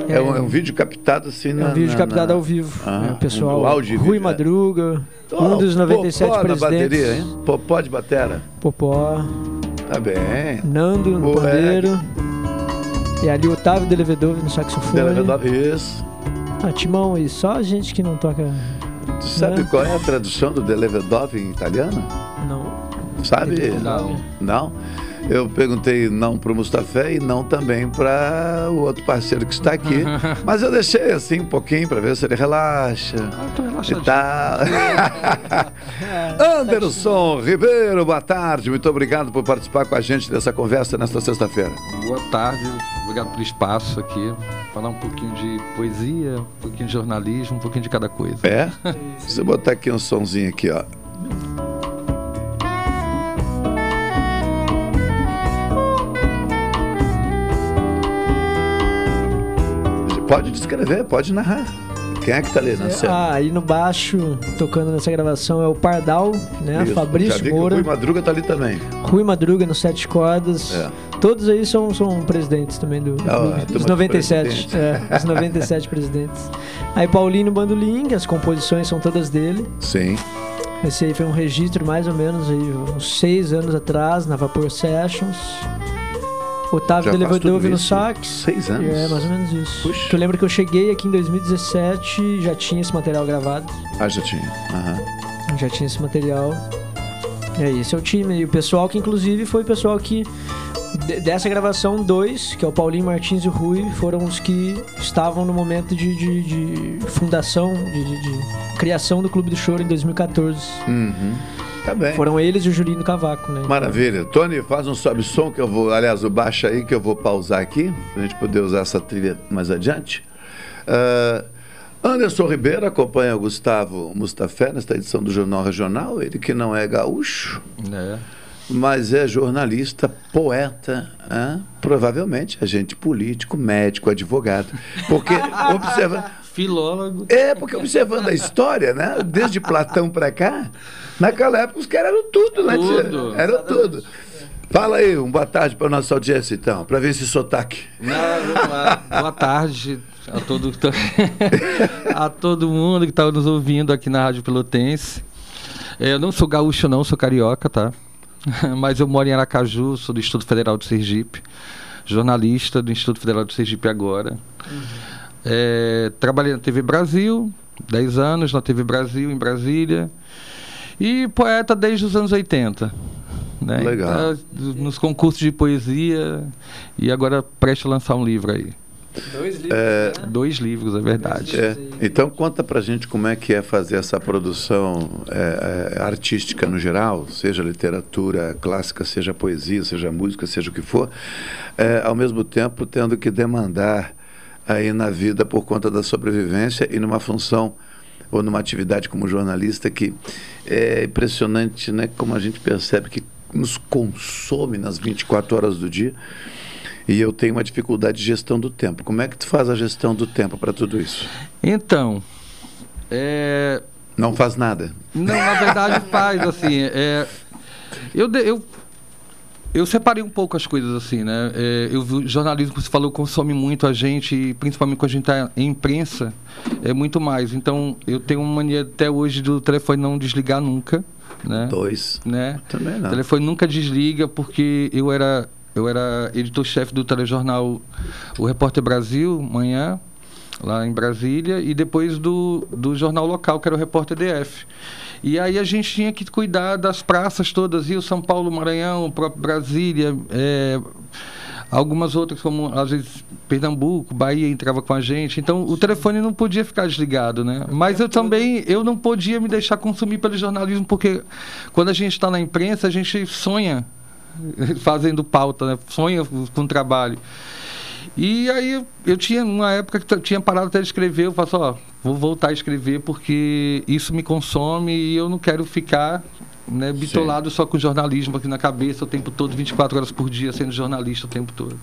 É um, é um vídeo captado assim É na. um vídeo na- captado na- ao vivo. Ah, É, o pessoal, um áudio Rui é. Madruga, um dos 97 Popó na presidentes. bateria, hein? Popó de batera. Popó, Tá bem. Nando no Moleque. pandeiro. E ali o Otávio Delevedove no saxofone. Delevedove, Isso. Ah, Timão, e só a gente que não toca. Tu sabe né? qual é a tradução do Delevedove em italiano? Não. Sabe? Não. Não? Eu perguntei não para o Mustafé e não também para o outro parceiro que está aqui. [laughs] Mas eu deixei assim um pouquinho para ver se ele relaxa. e tal. [laughs] [laughs] Anderson Ribeiro, boa tarde. Muito obrigado por participar com a gente dessa conversa nesta sexta-feira. Boa tarde, obrigado pelo espaço aqui. Falar um pouquinho de poesia, um pouquinho de jornalismo, um pouquinho de cada coisa. É? Se eu botar aqui um sonzinho aqui, ó. Pode descrever, pode narrar. Quem é que tá ali na cena? Ah, aí no baixo, tocando nessa gravação, é o Pardal, né? Isso, já Fabrício vi que o Moura. Rui Madruga tá ali também. Rui Madruga no Sete Cordas. É. Todos aí são, são presidentes também do, Ah, do- de 97. presidentes. É, os 97 presidentes. Aí Paulinho bandolim, que as composições são todas dele. Sim. Esse aí foi um registro mais ou menos aí, uns seis anos atrás, na Vapor Sessions. Otávio tudo no sax. Seis anos? É, mais ou menos isso. Que eu lembro que eu cheguei aqui em 2017 e já tinha esse material gravado. Ah, já tinha. Aham. Já tinha esse material. É, esse é o time. E o pessoal que, inclusive, foi o pessoal que. de- Dessa gravação, dois, que é o Paulinho Martins e o Rui, foram os que estavam no momento de, de- de fundação, de, de- de criação do Clube do Choro em 2014. Uhum. Tá bem. Foram eles e o Julinho Cavaco, né? Maravilha. Tony, faz um sobe-som que eu vou. Aliás, o baixa aí que eu vou pausar aqui, pra gente poder usar essa trilha mais adiante. Ah, Anderson Ribeiro acompanha o Gustavo Mustafé nesta edição do Jornal Regional, ele que não é gaúcho, É. mas é jornalista, poeta, hã? provavelmente agente político, médico, advogado. Porque [laughs] observa. Filólogo. É, porque observando a história, né? Desde Platão pra cá, naquela época os caras eram tudo, né? Tudo. Era tudo. Fala aí, uma boa tarde para nossa audiência, então, para ver esse sotaque. Não, vamos lá. Boa tarde a todo, [laughs] a todo mundo que está nos ouvindo aqui na Rádio Pelotense. É, Eu não sou gaúcho, não, sou carioca, tá? [laughs] Mas eu moro em Aracaju, sou do Instituto Federal de Sergipe, jornalista do Instituto Federal de Sergipe agora. É, trabalhei na TV Brasil, 10 anos na TV Brasil, em Brasília. E poeta desde os anos 80. Né? Legal. Então, nos concursos de poesia e agora preste a lançar um livro aí. Dois livros. É, Dois livros, é verdade. é, então conta pra gente como é que é fazer essa produção é, é, artística no geral, seja literatura clássica, seja poesia, seja música, seja o que for, é, ao mesmo tempo tendo que demandar aí na vida por conta da sobrevivência e numa função ou numa atividade como jornalista que é impressionante, né, como a gente percebe que nos consome nas 24 horas do dia. E eu tenho uma dificuldade de gestão do tempo. Como é que tu faz a gestão do tempo para tudo isso? Então, é, Não faz nada. Não, na verdade faz, assim. É, eu, de- eu, eu separei um pouco as coisas, assim, né? É, eu vi o jornalismo, que você falou, consome muito a gente, principalmente quando a gente está em imprensa, é muito mais. Então, eu tenho uma mania até hoje do telefone não desligar nunca, né? Dois. Né? Também O não. telefone nunca desliga, porque eu era, eu era editor-chefe do telejornal O Repórter Brasil, manhã, lá em Brasília, e depois do, do jornal local, que era o Repórter DF. E aí a gente tinha que cuidar das praças todas, Rio, São Paulo, Maranhão, próprio Brasília, é, algumas outras, como às vezes Pernambuco, Bahia entrava com a gente. Então o telefone não podia ficar desligado, né? Mas eu também eu não podia me deixar consumir pelo jornalismo, porque quando a gente está na imprensa, a gente sonha fazendo pauta, né? sonha com trabalho. E aí eu, tinha uma época que eu tinha parado até de escrever, eu falo assim, ó, vou voltar a escrever porque isso me consome e eu não quero ficar né, bitolado só com jornalismo aqui na cabeça o tempo todo, 24 horas por dia, sendo jornalista o tempo todo.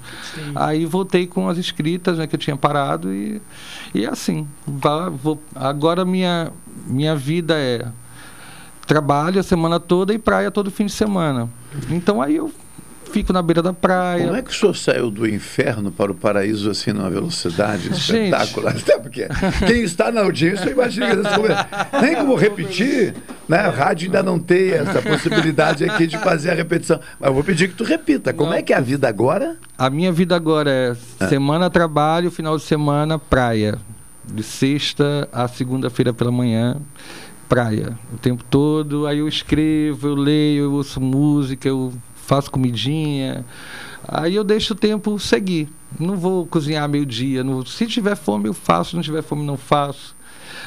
Aí voltei com as escritas, né, que eu tinha parado e, e é assim. Vá, vou, agora minha, minha vida é trabalho a semana toda e praia todo fim de semana. Então aí eu fico na beira da praia. Como é que o senhor saiu do inferno para o paraíso assim numa velocidade [laughs] espetacular? [laughs] Até porque quem está na audiência imagina que nem como repetir, né? A rádio ainda não tem essa possibilidade aqui de fazer a repetição. Mas eu vou pedir que tu repita. Como é que é a vida agora? A minha vida agora é semana trabalho, final de semana praia. De sexta a segunda-feira pela manhã, praia. O tempo todo. Aí eu escrevo, eu leio, eu ouço música, eu faço comidinha. Aí eu deixo o tempo seguir. Não vou cozinhar meio-dia. Se tiver fome, eu faço. Se não tiver fome, não faço.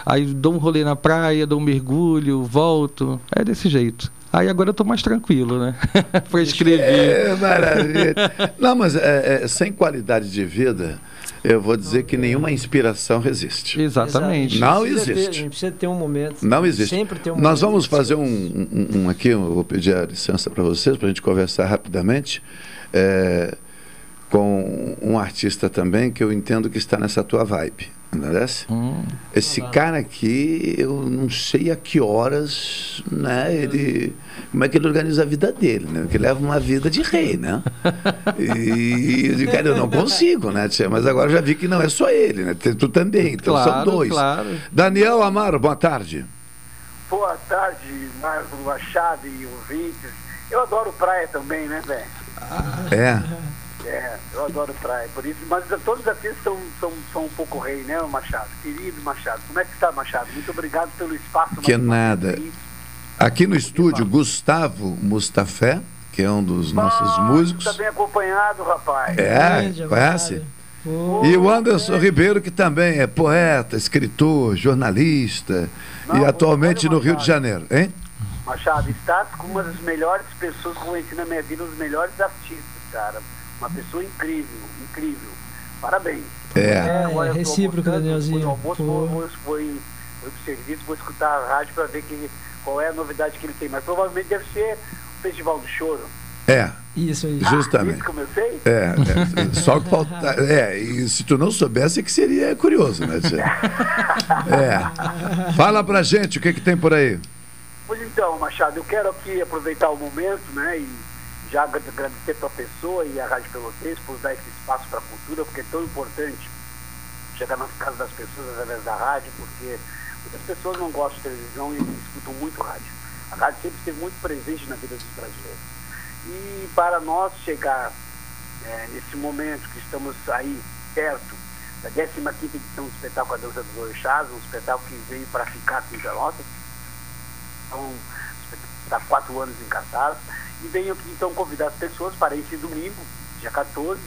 Aí dou um rolê na praia, dou um mergulho, volto. É desse jeito. Aí agora eu tô mais tranquilo, né? [laughs] para escrever. É, maravilha. Não, mas é, é, sem qualidade de vida, eu vou dizer que nenhuma inspiração resiste. Exatamente. Não ter- existe. gente precisa ter um momento. Não existe. Sempre ter um Nós vamos fazer um, um- um aqui, eu vou pedir a licença para vocês, para a gente conversar rapidamente, é, com um artista também que eu entendo que está nessa tua vibe. Não parece? Hum. Esse cara aqui, eu não sei a que horas, né? Ele, como é que ele organiza a vida dele, né? Porque ele leva uma vida de rei, né? E eu digo, cara, eu não consigo, né? tia? Mas agora já vi que não é só ele, né? Tu também, então são Claro, dois. claro. Daniel Amaro, boa tarde. Boa tarde, Marcos Machado e ouvintes. Eu adoro praia também, né, velho? É. É, eu adoro praia, por isso. Mas todos os artistas são, são, são um pouco rei, né, Machado? Querido Machado. Como é que está, Machado? Muito obrigado pelo espaço. Que nada. Aqui no estúdio, Gustavo Mustafé, que é um dos nossos músicos. Está bem acompanhado, rapaz. É, conhece? E o Anderson Ribeiro, que também é poeta, escritor, jornalista Não, e atualmente no Rio de Janeiro, hein? Machado, estás com uma das melhores pessoas que eu conheci na minha vida, um dos melhores artistas, cara. Uma pessoa incrível, incrível. Parabéns. É. agora eu tô recíproco, Danielzinho. no almoço, vou, vou, vou, vou pro serviço, vou escutar a rádio para ver que, qual é a novidade que ele tem. Mas provavelmente deve ser o Festival do Choro. É. Isso aí. Justamente. Isso que eu sei? É, é, só que falta. É, e se tu não soubesse, é que seria curioso, né? [laughs] É. Fala pra gente o que, que tem por aí. Pois então, Machado, eu quero aqui aproveitar o momento, né, e já agra- agradecer tua pessoa e a Rádio Pelotense por dar esse espaço para a cultura, porque é tão importante chegar nas casas das pessoas através da rádio, porque muitas pessoas não gostam de televisão e escutam muito rádio. A rádio sempre esteve muito presente na vida dos brasileiros. E para nós chegar eh, nesse momento que estamos aí perto da 15ª edição do espetáculo A Dança dos Orixás, um espetáculo que veio para ficar com Pelotas, então, está quatro anos em. E venho aqui então convidar as pessoas para esse domingo, dia 14,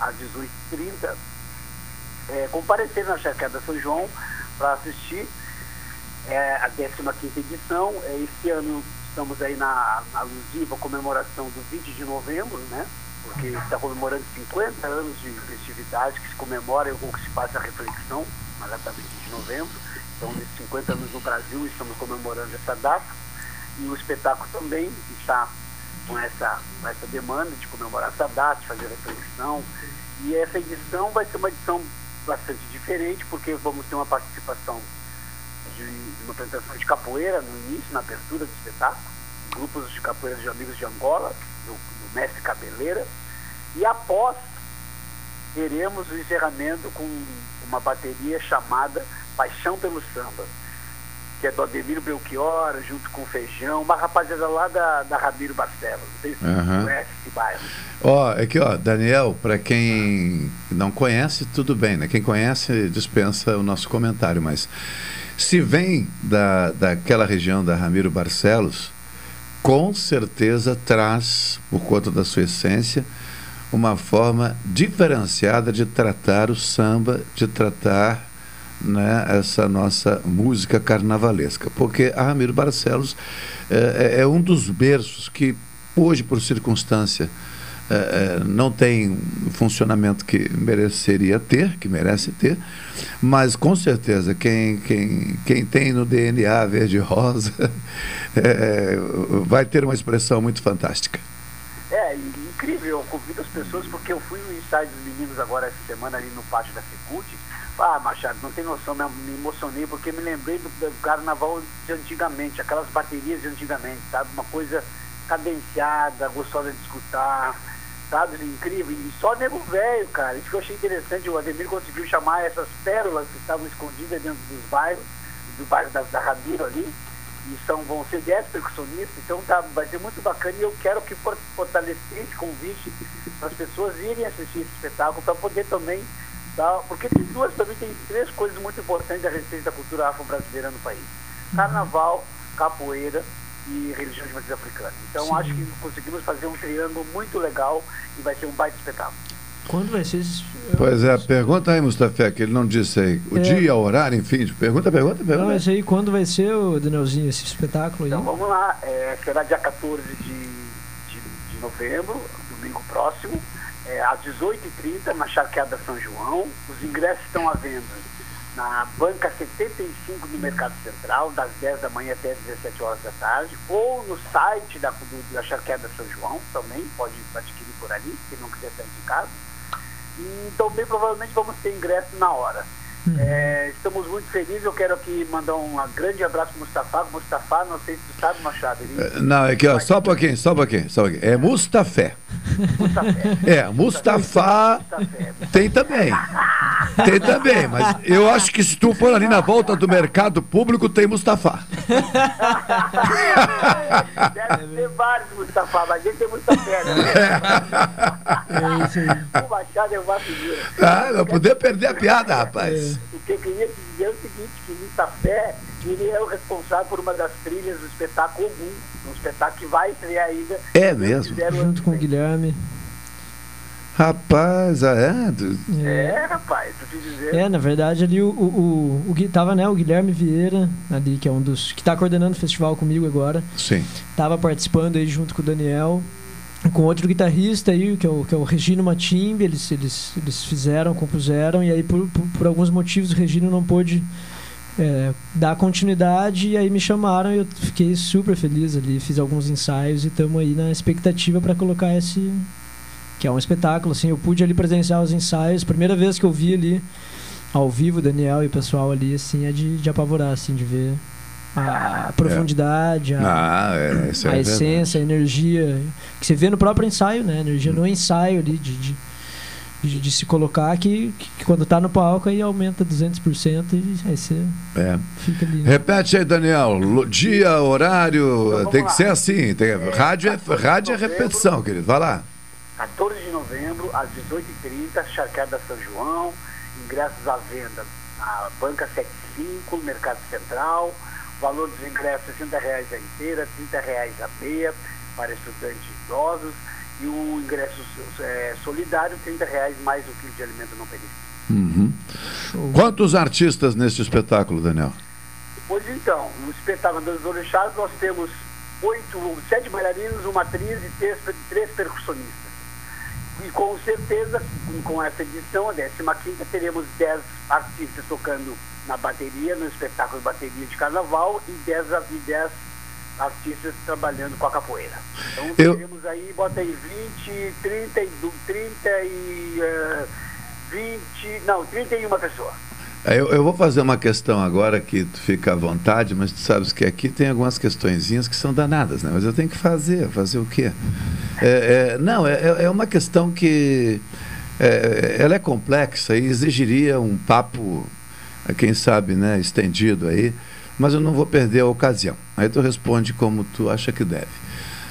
às 18h30, é, comparecer na Charqueada São João para assistir é, a 15 edição. É, esse ano estamos aí na, alusiva comemoração do 20 de novembro, né? Porque está comemorando 50 anos de festividade que se comemora ou que se passa a reflexão, na data 20 de novembro. Então, nesses 50 anos no Brasil, estamos comemorando essa data. E o espetáculo também está com essa, com essa demanda de comemorar essa data, de fazer reflexão. E essa edição vai ser uma edição bastante diferente, porque vamos ter uma participação de, de uma apresentação de capoeira no início, na abertura do espetáculo, grupos de capoeira de amigos de Angola, do, do mestre Cabeleira. E após, teremos o encerramento com uma bateria chamada Paixão pelo Samba, que é do Ademir Belchior, junto com o Feijão, uma rapaziada lá da, da Ramiro Barcelos. Não sei se você Aham. conhece esse bairro. Ó, aqui, ó, Daniel, para quem não conhece, tudo bem, né? Quem conhece dispensa o nosso comentário, mas se vem da, daquela região da Ramiro Barcelos, com certeza traz, por conta da sua essência, uma forma diferenciada de tratar o samba, de tratar né, essa nossa música carnavalesca. Porque a Ramiro Barcelos é, é- é um dos berços que, hoje, por circunstância, é, é, não tem o funcionamento que mereceria ter, que merece ter, mas com certeza quem, quem, quem tem no DNA verde rosa [laughs] é, vai ter uma expressão muito fantástica. É, incrível, eu convido as pessoas porque eu fui no ensaio dos meninos agora essa semana ali no pátio da Secult. Ah, Machado, não tem noção, me, emocionei porque me lembrei do, do carnaval de antigamente, aquelas baterias de antigamente, sabe? Uma coisa cadenciada, gostosa de escutar, sabe? Incrível. E só nego velho, cara. Isso que eu achei interessante, o Ademir conseguiu chamar essas pérolas que estavam escondidas dentro dos bairros, do bairro da, da Ramiro ali e são, vão ser 10 percussionistas, então tá, vai ser muito bacana e eu quero que for- fortalecer esse convite para as pessoas irem assistir esse espetáculo para poder também dar, porque tem duas também tem três coisas muito importantes a respeito da cultura afro-brasileira no país. Carnaval, capoeira e religião de matriz africana. Então Sim. acho que conseguimos fazer um triângulo muito legal e vai ser um baita espetáculo. Quando vai ser esse... Pois é, pergunta aí, Mustafa, que ele não disse aí. O É. dia, o horário, enfim. Pergunta, pergunta, pergunta. Não, esse aí, quando vai ser, o Danielzinho, esse espetáculo aí? Então vamos lá, é, será dia 14 de, de, de novembro, domingo próximo, é, às 18h30, na Charqueada São João. Os ingressos estão à venda na banca 75 do Mercado Central, das 10 da manhã até 17 horas da tarde, ou no site da, do, da Charqueada São João, também pode adquirir por ali, se não quiser sair de casa. E, então, bem provavelmente vamos ter ingresso na hora. É, estamos muito felizes. Eu quero aqui mandar um grande abraço para o Mustafa. Mustafa, não sei se tu sabe, Machado. Ele, É, Não, é aqui, ó, só um pouquinho, só um pouquinho, só um pouquinho. É Mustafé. É, Mustafa tem também. Tem também, mas eu acho que se tu for ali na volta do mercado público, tem Mustafa. Deve ter vários Mustafa, mas ele tem Mustafa. Né? o Machado é uma figura. Ah, não poder perder a piada, rapaz. O que eu queria dizer é o seguinte, que Mustafa, ele é o responsável por uma das trilhas do espetáculo Ogum, um espetáculo que vai estrear ainda. É mesmo? Junto com o Guilherme. Rapaz, ah, é? Do- É, rapaz, tô te dizendo. É, na verdade ali o, o, o, o tava, né, o Guilherme Vieira, ali, que é um dos. que tá coordenando o festival comigo agora. Sim. Tava participando aí junto com o Daniel. Com outro guitarrista aí, que é o, que é o Regino Matimbe, eles, eles, eles fizeram, compuseram, e aí por, por, por alguns motivos o Regino não pôde é, dar continuidade, e aí me chamaram e eu fiquei super feliz ali, fiz alguns ensaios e estamos aí na expectativa para colocar esse, que é um espetáculo, assim, eu pude ali presenciar os ensaios, primeira vez que eu vi ali ao vivo o Daniel e o pessoal ali, assim, é de, de apavorar, assim, de ver a profundidade, a, Ah, é, é a verdade. essência, a energia, que você vê no próprio ensaio, né, energia no ensaio ali, de, de, de, de se colocar, que, que quando tá no palco aí aumenta 200% e aí você É. fica ali. Repete aí, Daniel. Dia, horário, tem que ser assim. Tem, rádio, é, rádio é repetição, querido. Vai lá. 14 de novembro, às 18h30, Charqueada São João, ingressos à venda na Banca 75, no Mercado Central, valor dos ingressos 60 reais a inteira, 30 reais a meia para estudantes e idosos, e o ingresso é, solidário, 30 reais mais o quilo de alimento não perecível. Uhum. Quantos artistas neste espetáculo, Daniel? Pois então, no espetáculo dos Orixás nós temos oito, sete bailarinos, uma atriz e três, três percussionistas. E com certeza, com- essa edição, a 15 teremos 10 artistas tocando na bateria, no espetáculo de bateria de carnaval, e 10, a- e 10 artistas trabalhando com a capoeira. Então Eu- teremos aí, bota aí 20, 30 e, du- 30 e eh, 20, não, 31 pessoas. É, Eu, eu vou fazer uma questão agora que tu fica à vontade, mas tu sabes que aqui tem algumas questõezinhas que são danadas, né? Mas eu tenho que fazer, fazer o quê? É, é, não, é, é- é uma questão que é, ela é complexa e exigiria um papo, quem sabe, né, estendido aí, mas eu não vou perder a ocasião. Aí tu responde como tu acha que deve.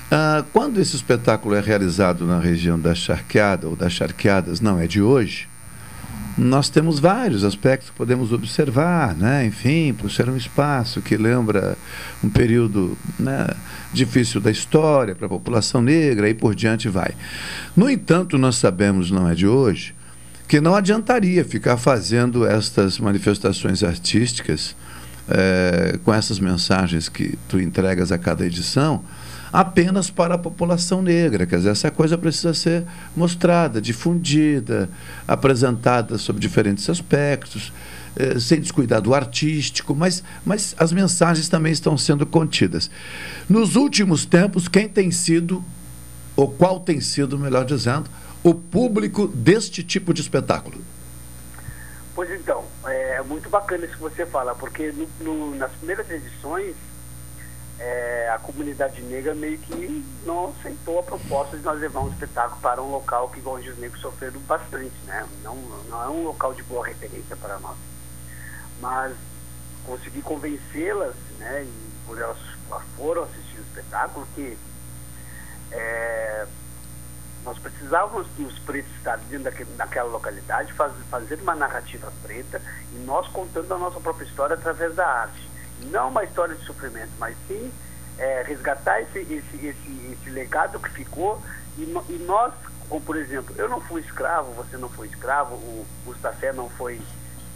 Ah, quando esse espetáculo é realizado na região da Charqueada ou das Charqueadas, não é de hoje, nós temos vários aspectos que podemos observar, né? enfim, por ser um espaço que lembra um período né, difícil da história para a população negra e por diante vai. No entanto, nós sabemos, não é de hoje, que não adiantaria ficar fazendo estas manifestações artísticas eh, com essas mensagens que tu entregas a cada edição apenas para a população negra. Quer dizer, essa coisa precisa ser mostrada, difundida, apresentada sob diferentes aspectos, eh, sem descuidar do artístico, mas, mas as mensagens também estão sendo contidas. Nos últimos tempos, quem tem sido, ou qual tem sido, melhor dizendo, o público deste tipo de espetáculo? Pois então, é muito bacana isso que você fala, porque no- no- nas primeiras edições é, a comunidade negra meio que não aceitou a proposta de nós levar um espetáculo para um local que onde os negros sofreram bastante, né? Não, não é um local de boa referência para nós. Mas consegui convencê-las, né? E por elas foram assistir o espetáculo que é, nós precisávamos que os pretos estarem dentro daquela localidade, faz, fazer uma narrativa preta e nós contando a nossa própria história através da arte. Não uma história de sofrimento, mas sim é, resgatar esse, esse, esse, esse legado que ficou e, e nós, como por exemplo, eu não fui escravo, você não foi escravo, o Mustafé não foi,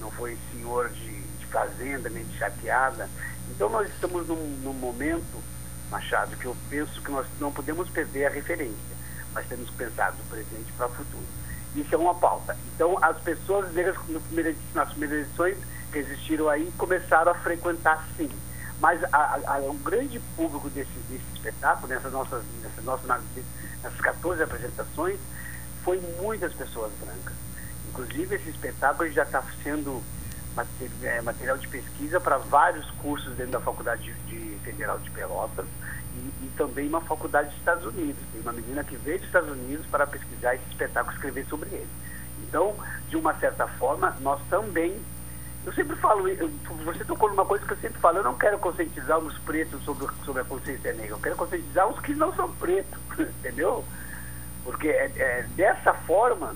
não foi senhor de, de fazenda, nem de chateada. Então nós estamos num, num momento, Machado, que eu penso que nós não podemos perder a referência mas temos pensar do presente para o futuro. Isso é uma pauta. Então, as pessoas negras no primeira edi- nas primeiras edições que existiram aí começaram a frequentar sim. Mas a, a- o grande público desse, desse espetáculo, nessas nossas, nessas, nossas, nessas 14 apresentações, foi muitas pessoas brancas. Inclusive, esse espetáculo já está sendo é, material de pesquisa para vários cursos dentro da Faculdade de, de Federal de Pelotas e, e também uma faculdade dos Estados Unidos. Tem uma menina que veio dos Estados Unidos para pesquisar esse espetáculo e escrever sobre ele. Então, de uma certa forma, nós também. Eu sempre falo, eu- você tocou numa coisa que eu sempre falo, eu não quero conscientizar os pretos sobre, sobre a consciência negra, eu quero conscientizar os que não são pretos, [laughs] entendeu? Porque é, é dessa forma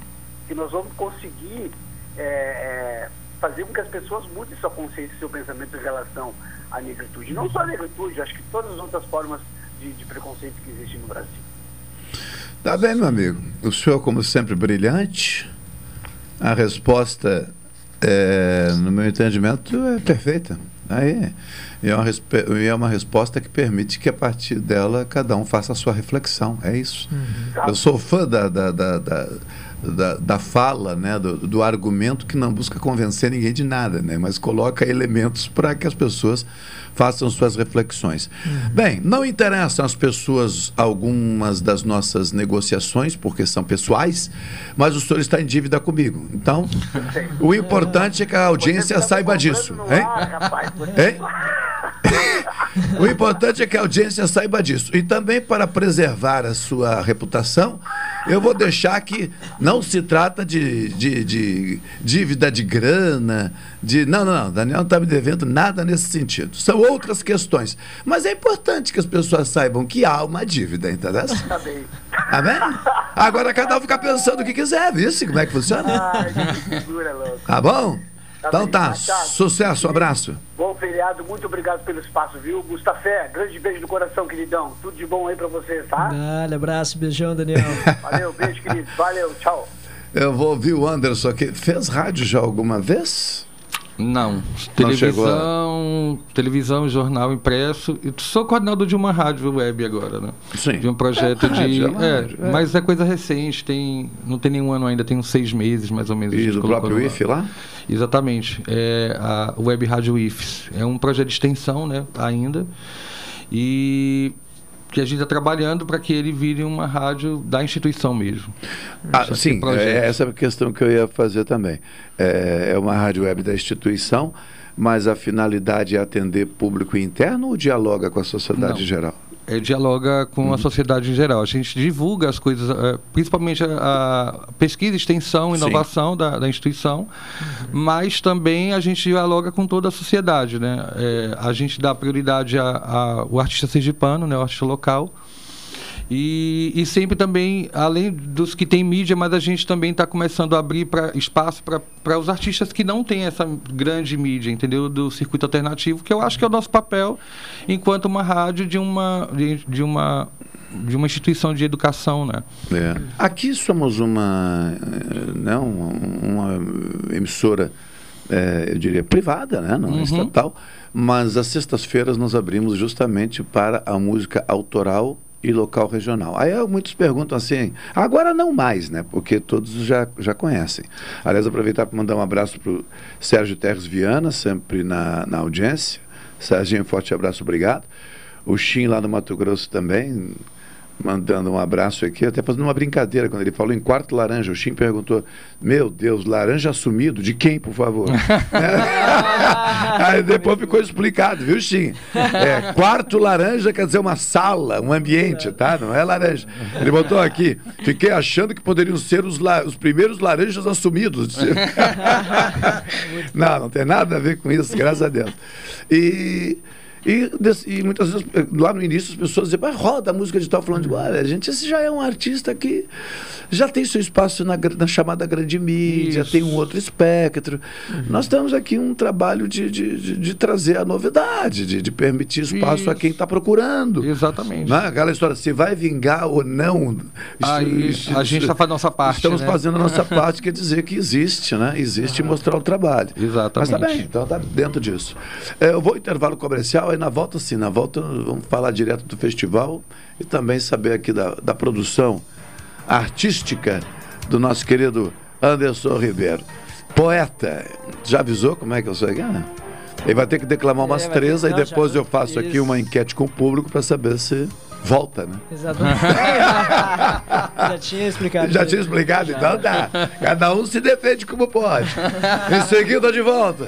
que nós vamos conseguir é, é, fazer com que as pessoas mudem sua consciência e seu pensamento em relação à negritude. Não só a negritude, acho que todas as outras formas de, de preconceito que existem no Brasil. Tá bem, meu amigo. O senhor, como sempre, brilhante. A resposta, é, no meu entendimento, é perfeita. Aí, é uma, e é uma resposta que permite que, a partir dela, cada um faça a sua reflexão. É isso. Eu sou fã da, da, da, da, da- da fala, né, do, do argumento que não busca convencer ninguém de nada, né, mas coloca elementos para que as pessoas façam suas reflexões. Bem, não interessam às pessoas algumas das nossas negociações, porque são pessoais, mas o senhor está em dívida comigo. Então, [laughs] o importante é que a audiência saiba disso. Hein? Hein? [laughs] O importante é que a audiência saiba disso. E também para preservar a sua reputação, eu vou deixar que não se trata de, de, de dívida de grana, de. Não, não, não. Daniel não está me devendo nada nesse sentido. São outras questões. Mas é importante que as pessoas saibam que há uma dívida, entendeu? Tá bem. Vendo? Agora cada um fica pensando o que quiser, viu? Como é que funciona? Ai, que figura, louco. Tá bom? Tá Então bem, tá. Machado. Sucesso, abraço. Bom feriado, muito obrigado pelo espaço, viu? Gustafé, grande beijo no coração, queridão. Tudo de bom aí pra vocês, tá? Dale, abraço, beijão, Daniel. [laughs] Valeu, beijo, querido. Valeu, tchau. Eu vou ouvir o Anderson aqui. Fez rádio já alguma vez? Não. Não chegou a- Televisão, televisão, jornal impresso. Eu sou coordenador de uma rádio web agora, né? Sim. De um projeto de. Rádio, é uma é, rádio, é. Mas é coisa recente, tem. Não tem nenhum ano ainda, tem uns seis meses mais ou menos. E do próprio. IF lá? Exatamente. É a Web Rádio IFES. É um projeto de extensão, né? Ainda. E que a gente está trabalhando para que ele vire uma rádio da instituição mesmo. Ah, Esse sim, projeto. é essa é a questão que eu ia fazer também. É, é uma rádio web da instituição, mas a finalidade é atender público interno ou dialoga com a sociedade Não. geral? É, dialoga com a sociedade em geral. A gente divulga as coisas, eh, principalmente a, a pesquisa, extensão, inovação da, da instituição, mas também a gente dialoga com toda a sociedade. Né? Eh, a gente dá prioridade ao artista sergipano, né, o artista local. E, e sempre também, além dos que têm mídia, mas a gente também está começando a abrir pra, espaço para os artistas que não têm essa grande mídia, entendeu? Do circuito alternativo, que eu acho que é o nosso papel enquanto uma rádio de uma, de, de uma, de uma instituição de educação, né? É. Aqui somos uma, eh, não, uma emissora, eh, eu diria, privada, né? não é Uhum. estatal, mas às sextas-feiras nós abrimos justamente para a música autoral e local regional. Aí muitos perguntam assim, agora não mais, né? Porque todos já, já conhecem. Aliás, aproveitar para mandar um abraço para o Sérgio Terres Viana, sempre na, na audiência. Serginho, forte abraço, obrigado. O Xim lá no Mato Grosso também, mandando um abraço aqui, até fazendo uma brincadeira, quando ele falou em quarto laranja, o Xim perguntou, meu Deus, laranja sumido? De quem, por favor? [laughs] [laughs] Aí depois ficou explicado, viu, Xim? É, quarto laranja quer dizer uma sala, um ambiente, tá? Não é laranja. Ele botou aqui, fiquei achando que poderiam ser os, la- os primeiros laranjas assumidos. [laughs] não, não tem nada a ver com isso, graças a Deus. E... E, e muitas vezes, eh, lá no início, as pessoas diziam, mas roda a música de tal, falando de olha, gente, esse já é um artista que já tem seu espaço na, na chamada grande mídia, tem um outro espectro. Nós temos aqui um trabalho de, de, de- de trazer a novidade, de, de permitir espaço a quem está procurando. Exatamente. Né? Aquela história, se vai vingar ou não. Aí, isso- a gente está fazendo a nossa parte. Estamos né? fazendo a nossa parte, quer dizer que existe, né? Existe e mostrar o trabalho. Exatamente. Mas tá bem, então tá dentro disso. É, eu vou intervalo comercial, aí na volta sim, na volta vamos falar direto do festival e também saber aqui da, da produção artística do nosso querido Anderson Ribeiro. Poeta, já avisou como é que eu sou aqui? Ah, Ele vai ter que declamar umas É, três, aí depois já- eu faço aqui isso. uma enquete com o público para saber se volta, né? Exatamente. [laughs] Já tinha explicado. Já tinha explicado, então tá. Cada um se defende como pode. [laughs] Em seguida, de volta.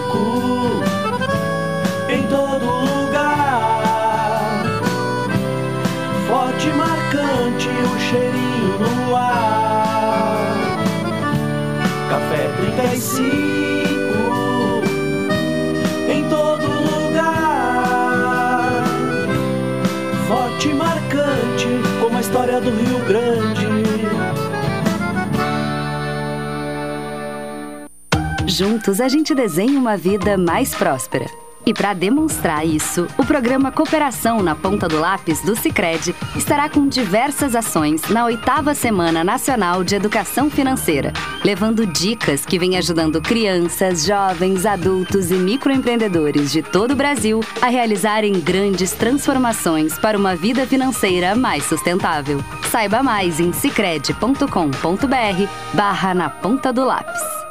do Rio Grande. Juntos a gente desenha uma vida mais próspera. E para demonstrar isso, o programa Cooperação na Ponta do Lápis do Sicredi estará com diversas ações na oitava Semana Nacional de Educação Financeira, levando dicas que vêm ajudando crianças, jovens, adultos e microempreendedores de todo o Brasil a realizarem grandes transformações para uma vida financeira mais sustentável. Saiba mais em sicredi.com.br barra na ponta do lápis.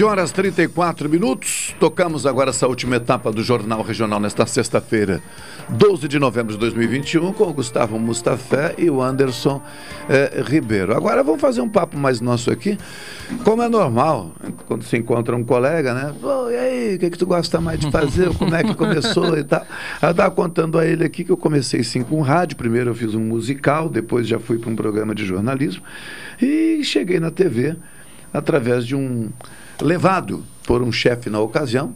Treze horas 34 minutos. Tocamos agora essa última etapa do Jornal Regional nesta sexta-feira, 12 de novembro de 2021, com o Gustavo Mustafé e o Anderson eh, Ribeiro. Agora vamos fazer um papo mais nosso aqui. Como é normal, quando se encontra um colega, né? Pô, e aí, o que, que tu gosta mais de fazer? Como é que começou e tal? Eu estava contando a ele aqui que eu comecei sim com rádio. Primeiro eu fiz um musical, depois já fui para um programa de jornalismo e cheguei na TV através de um levado por um chefe na ocasião.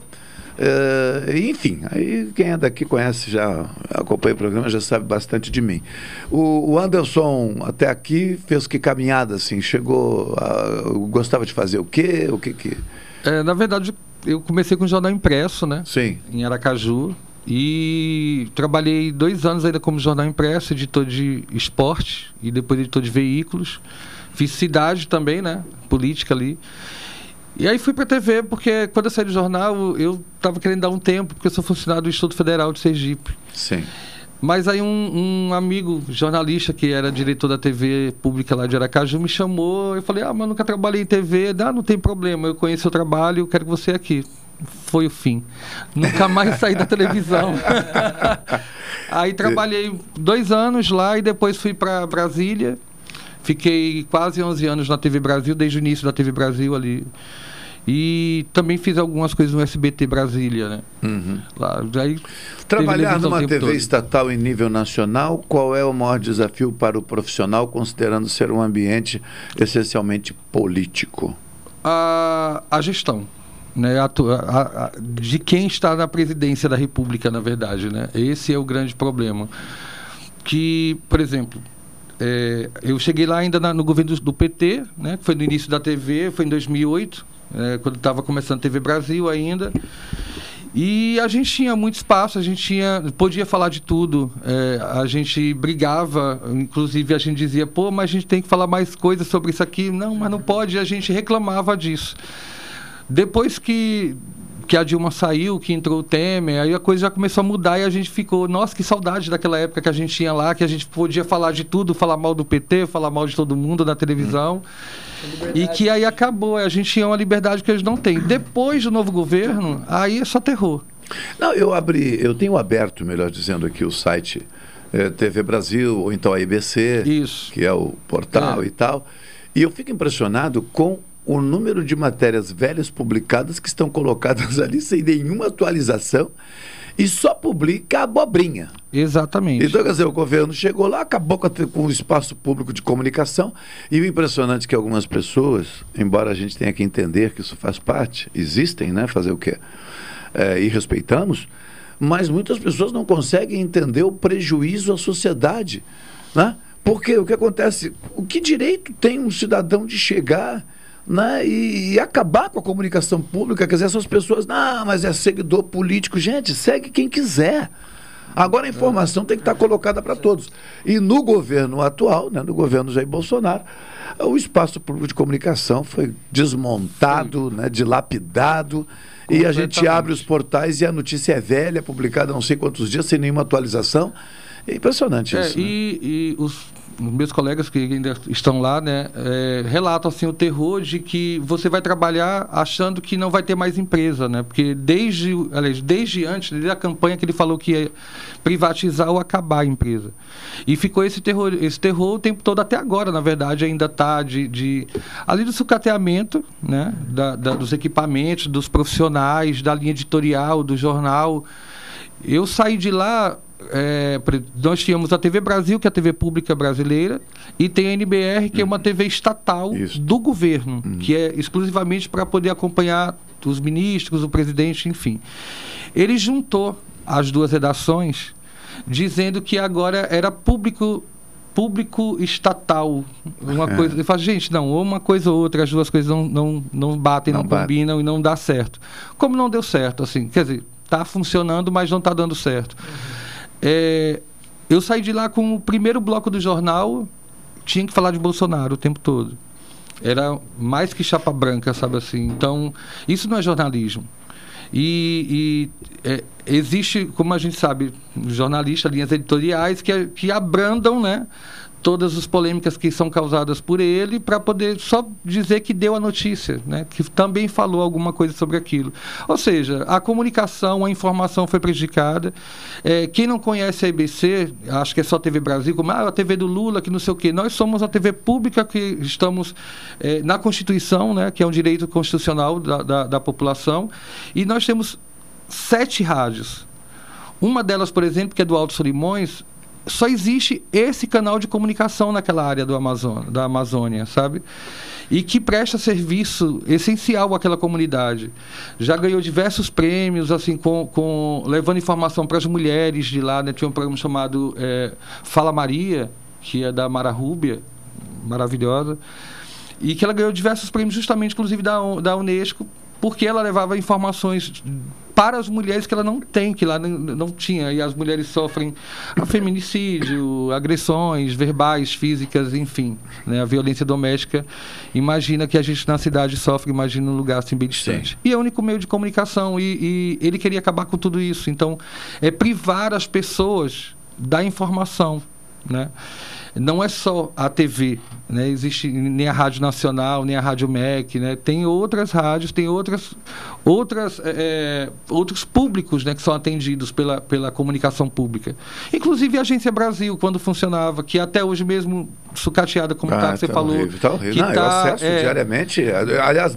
É, enfim, aí quem é daqui conhece, já acompanha o programa, já sabe bastante de mim. O, o Anderson, até aqui, fez que caminhada, assim, chegou, a, gostava de fazer o quê? O que que... É, na verdade, eu comecei com jornal impresso, né? Sim. Em Aracaju. E trabalhei dois anos ainda como jornal impresso, editor de esporte e depois editor de veículos. Fiz cidade também, né? Política ali. E aí fui para a TV, porque quando eu saí do jornal, eu estava querendo dar um tempo, porque eu sou funcionário do Instituto Federal de Sergipe. Sim. Mas aí um, um, amigo jornalista, que era diretor da TV pública lá de Aracaju, me chamou. Eu falei, ah, mas nunca trabalhei em TV. Ah, não tem problema, eu conheço o trabalho, eu quero você aqui. Foi o fim. Nunca mais saí da televisão. [laughs] aí trabalhei dois anos lá e depois fui para Brasília. Fiquei quase 11 anos na TV Brasil, desde o início da TV Brasil ali. E também fiz algumas coisas no SBT Brasília, né? Uhum. Lá, aí, Trabalhar numa TV todo. estatal em nível nacional, qual é o maior desafio para o profissional, considerando ser um ambiente essencialmente político? a, a gestão né, a- a- de quem está na presidência da República, na verdade. Né? Esse é o grande problema. Que, por exemplo, é, eu cheguei lá ainda na- no governo do, do PT, né, que foi no início da TV, foi em 2008, é, quando estava começando a TV Brasil ainda. E a gente tinha muito espaço, a gente tinha, podia falar de tudo. é, a gente brigava, inclusive a gente dizia, pô, mas a gente tem que falar mais coisas sobre isso aqui. Não, mas não pode, a gente reclamava disso. Depois que, que a Dilma saiu, que entrou o Temer, aí a coisa já começou a mudar e a gente ficou, nossa, que saudade daquela época que a gente tinha lá, que a gente podia falar de tudo, falar mal do PT, falar mal de todo mundo na televisão. E que aí acabou, a gente tinha uma liberdade que eles não têm. Depois do novo governo, aí é só terror. Não, eu abri, eu tenho aberto, melhor dizendo aqui, o site eh, TV Brasil, ou então a IBC, Isso. que é o portal É. e tal. E eu fico impressionado com o número de matérias velhas publicadas que estão colocadas [laughs] ali sem nenhuma atualização e só publica abobrinha. Exatamente. Então, quer dizer, o governo chegou lá, acabou com, a, com o espaço público de comunicação. E o impressionante é que algumas pessoas, embora a gente tenha que entender que isso faz parte, existem, né? Fazer o quê? É, e respeitamos, mas muitas pessoas não conseguem entender o prejuízo à sociedade. Né? Porque o que acontece? O que direito tem um cidadão de chegar né, e, e, acabar com a comunicação pública? Quer dizer, essas pessoas, não, mas é seguidor político. Gente, segue quem quiser. Agora a informação tem que estar colocada para todos. E no governo atual, né, no governo Jair Bolsonaro, o espaço público de comunicação foi desmontado, né, dilapidado. E a gente abre os portais e a notícia é velha, publicada não sei quantos dias, sem nenhuma atualização. É impressionante é, isso. E, né? e os meus colegas que ainda estão lá, né, é, relatam assim o terror de que você vai trabalhar achando que não vai ter mais empresa, né? Porque desde, aliás, desde antes, desde a campanha que ele falou que ia privatizar ou acabar a empresa. E ficou esse terror, esse terror o tempo todo até agora, na verdade, ainda está de, de ali do sucateamento, né, da, da, dos equipamentos, dos profissionais, da linha editorial, do jornal. Eu saí de lá é, nós tínhamos a TV Brasil, que é a TV pública brasileira, e tem a NBR, que uhum. é uma TV estatal Isso. do governo, uhum. que é exclusivamente para poder acompanhar os ministros, o presidente, enfim. Ele juntou as duas redações, dizendo que agora era público público estatal. Uma é. coisa. Ele fala, gente, não, ou uma coisa ou outra, as duas coisas não, não, não batem, não, não bate. combinam e não dá certo. Como não deu certo, assim, quer dizer, está funcionando, mas não está dando certo. Uhum. É, eu saí de lá com o primeiro bloco do jornal, tinha que falar de Bolsonaro o tempo todo. Era mais que chapa branca, sabe assim. Então, isso não é jornalismo. E, e é, existe, como a gente sabe, jornalistas, linhas editoriais que, que abrandam, né? Todas as polêmicas que são causadas por ele para poder só dizer que deu a notícia, né? que também falou alguma coisa sobre aquilo. Ou seja, a comunicação, a informação foi prejudicada. É, quem não conhece a IBC, acho que é só TV Brasil, como ah, a TV do Lula, que não sei o quê. Nós somos a TV pública que estamos é, na Constituição, né? que é um direito constitucional da, da, da população, e nós temos sete rádios. Uma delas, por exemplo, que é do Alto Solimões, só existe esse canal de comunicação naquela área do Amazônia, da Amazônia, sabe? E que presta serviço essencial àquela comunidade. Já ganhou diversos prêmios, assim, com, com levando informação para as mulheres de lá. Né? Tinha um programa chamado é, Fala Maria, que é da Mara Rúbia, maravilhosa, e que ela ganhou diversos prêmios, justamente, inclusive da, da Unesco, porque ela levava informações para as mulheres que ela não tem, que lá não, não tinha. E as mulheres sofrem feminicídio, agressões verbais, físicas, enfim. Né? A violência doméstica. Imagina que a gente na cidade sofre, imagina um lugar assim bem distante. Sim. E é o único meio de comunicação. E, e ele queria acabar com tudo isso. Então, é privar as pessoas da informação. Né? Não é só a TV, né? Existe nem a Rádio Nacional, nem a Rádio MEC, né? Tem outras rádios, tem outras, outras, é, outros públicos, né? Que são atendidos pela, pela comunicação pública. Inclusive a Agência Brasil, quando funcionava, que até hoje mesmo sucateada, como ah, tá, que você tá falou. Horrível, tá horrível. Que não, tá, eu acesso é... diariamente. Aliás,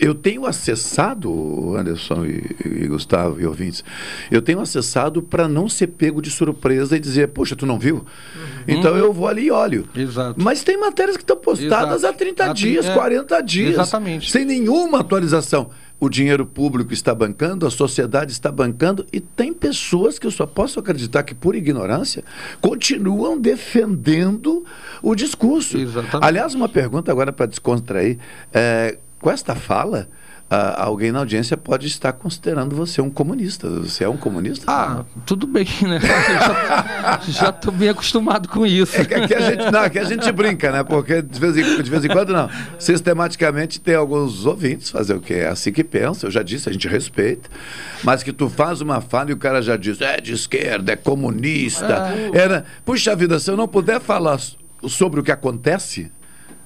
eu tenho acessado, Anderson e, e, Gustavo e ouvintes, eu tenho acessado para não ser pego de surpresa e dizer, poxa, tu não viu? Uhum. Então eu vou ali e olho. Exato. Mas tem matérias que estão postadas Exato. há 30 há dias, é, 40 dias. Exatamente. Sem nenhuma atualização. O dinheiro público está bancando, a sociedade está bancando, e tem pessoas que eu só posso acreditar que, por ignorância, continuam defendendo o discurso. Exatamente. Aliás, uma pergunta agora para descontrair. É, com esta fala, alguém na audiência pode estar considerando você um comunista. Você é um comunista? Ah, tudo bem, né? [laughs] já estou bem acostumado com isso. É que aqui a gente, não, aqui a gente brinca, né? Porque de vez, em, de vez em quando, não. Sistematicamente tem alguns ouvintes fazer o quê? É assim que pensa, eu já disse, a gente respeita. Mas que tu faz uma fala e o cara já diz, é de esquerda, é comunista. É. Era, puxa vida, se eu não puder falar sobre o que acontece,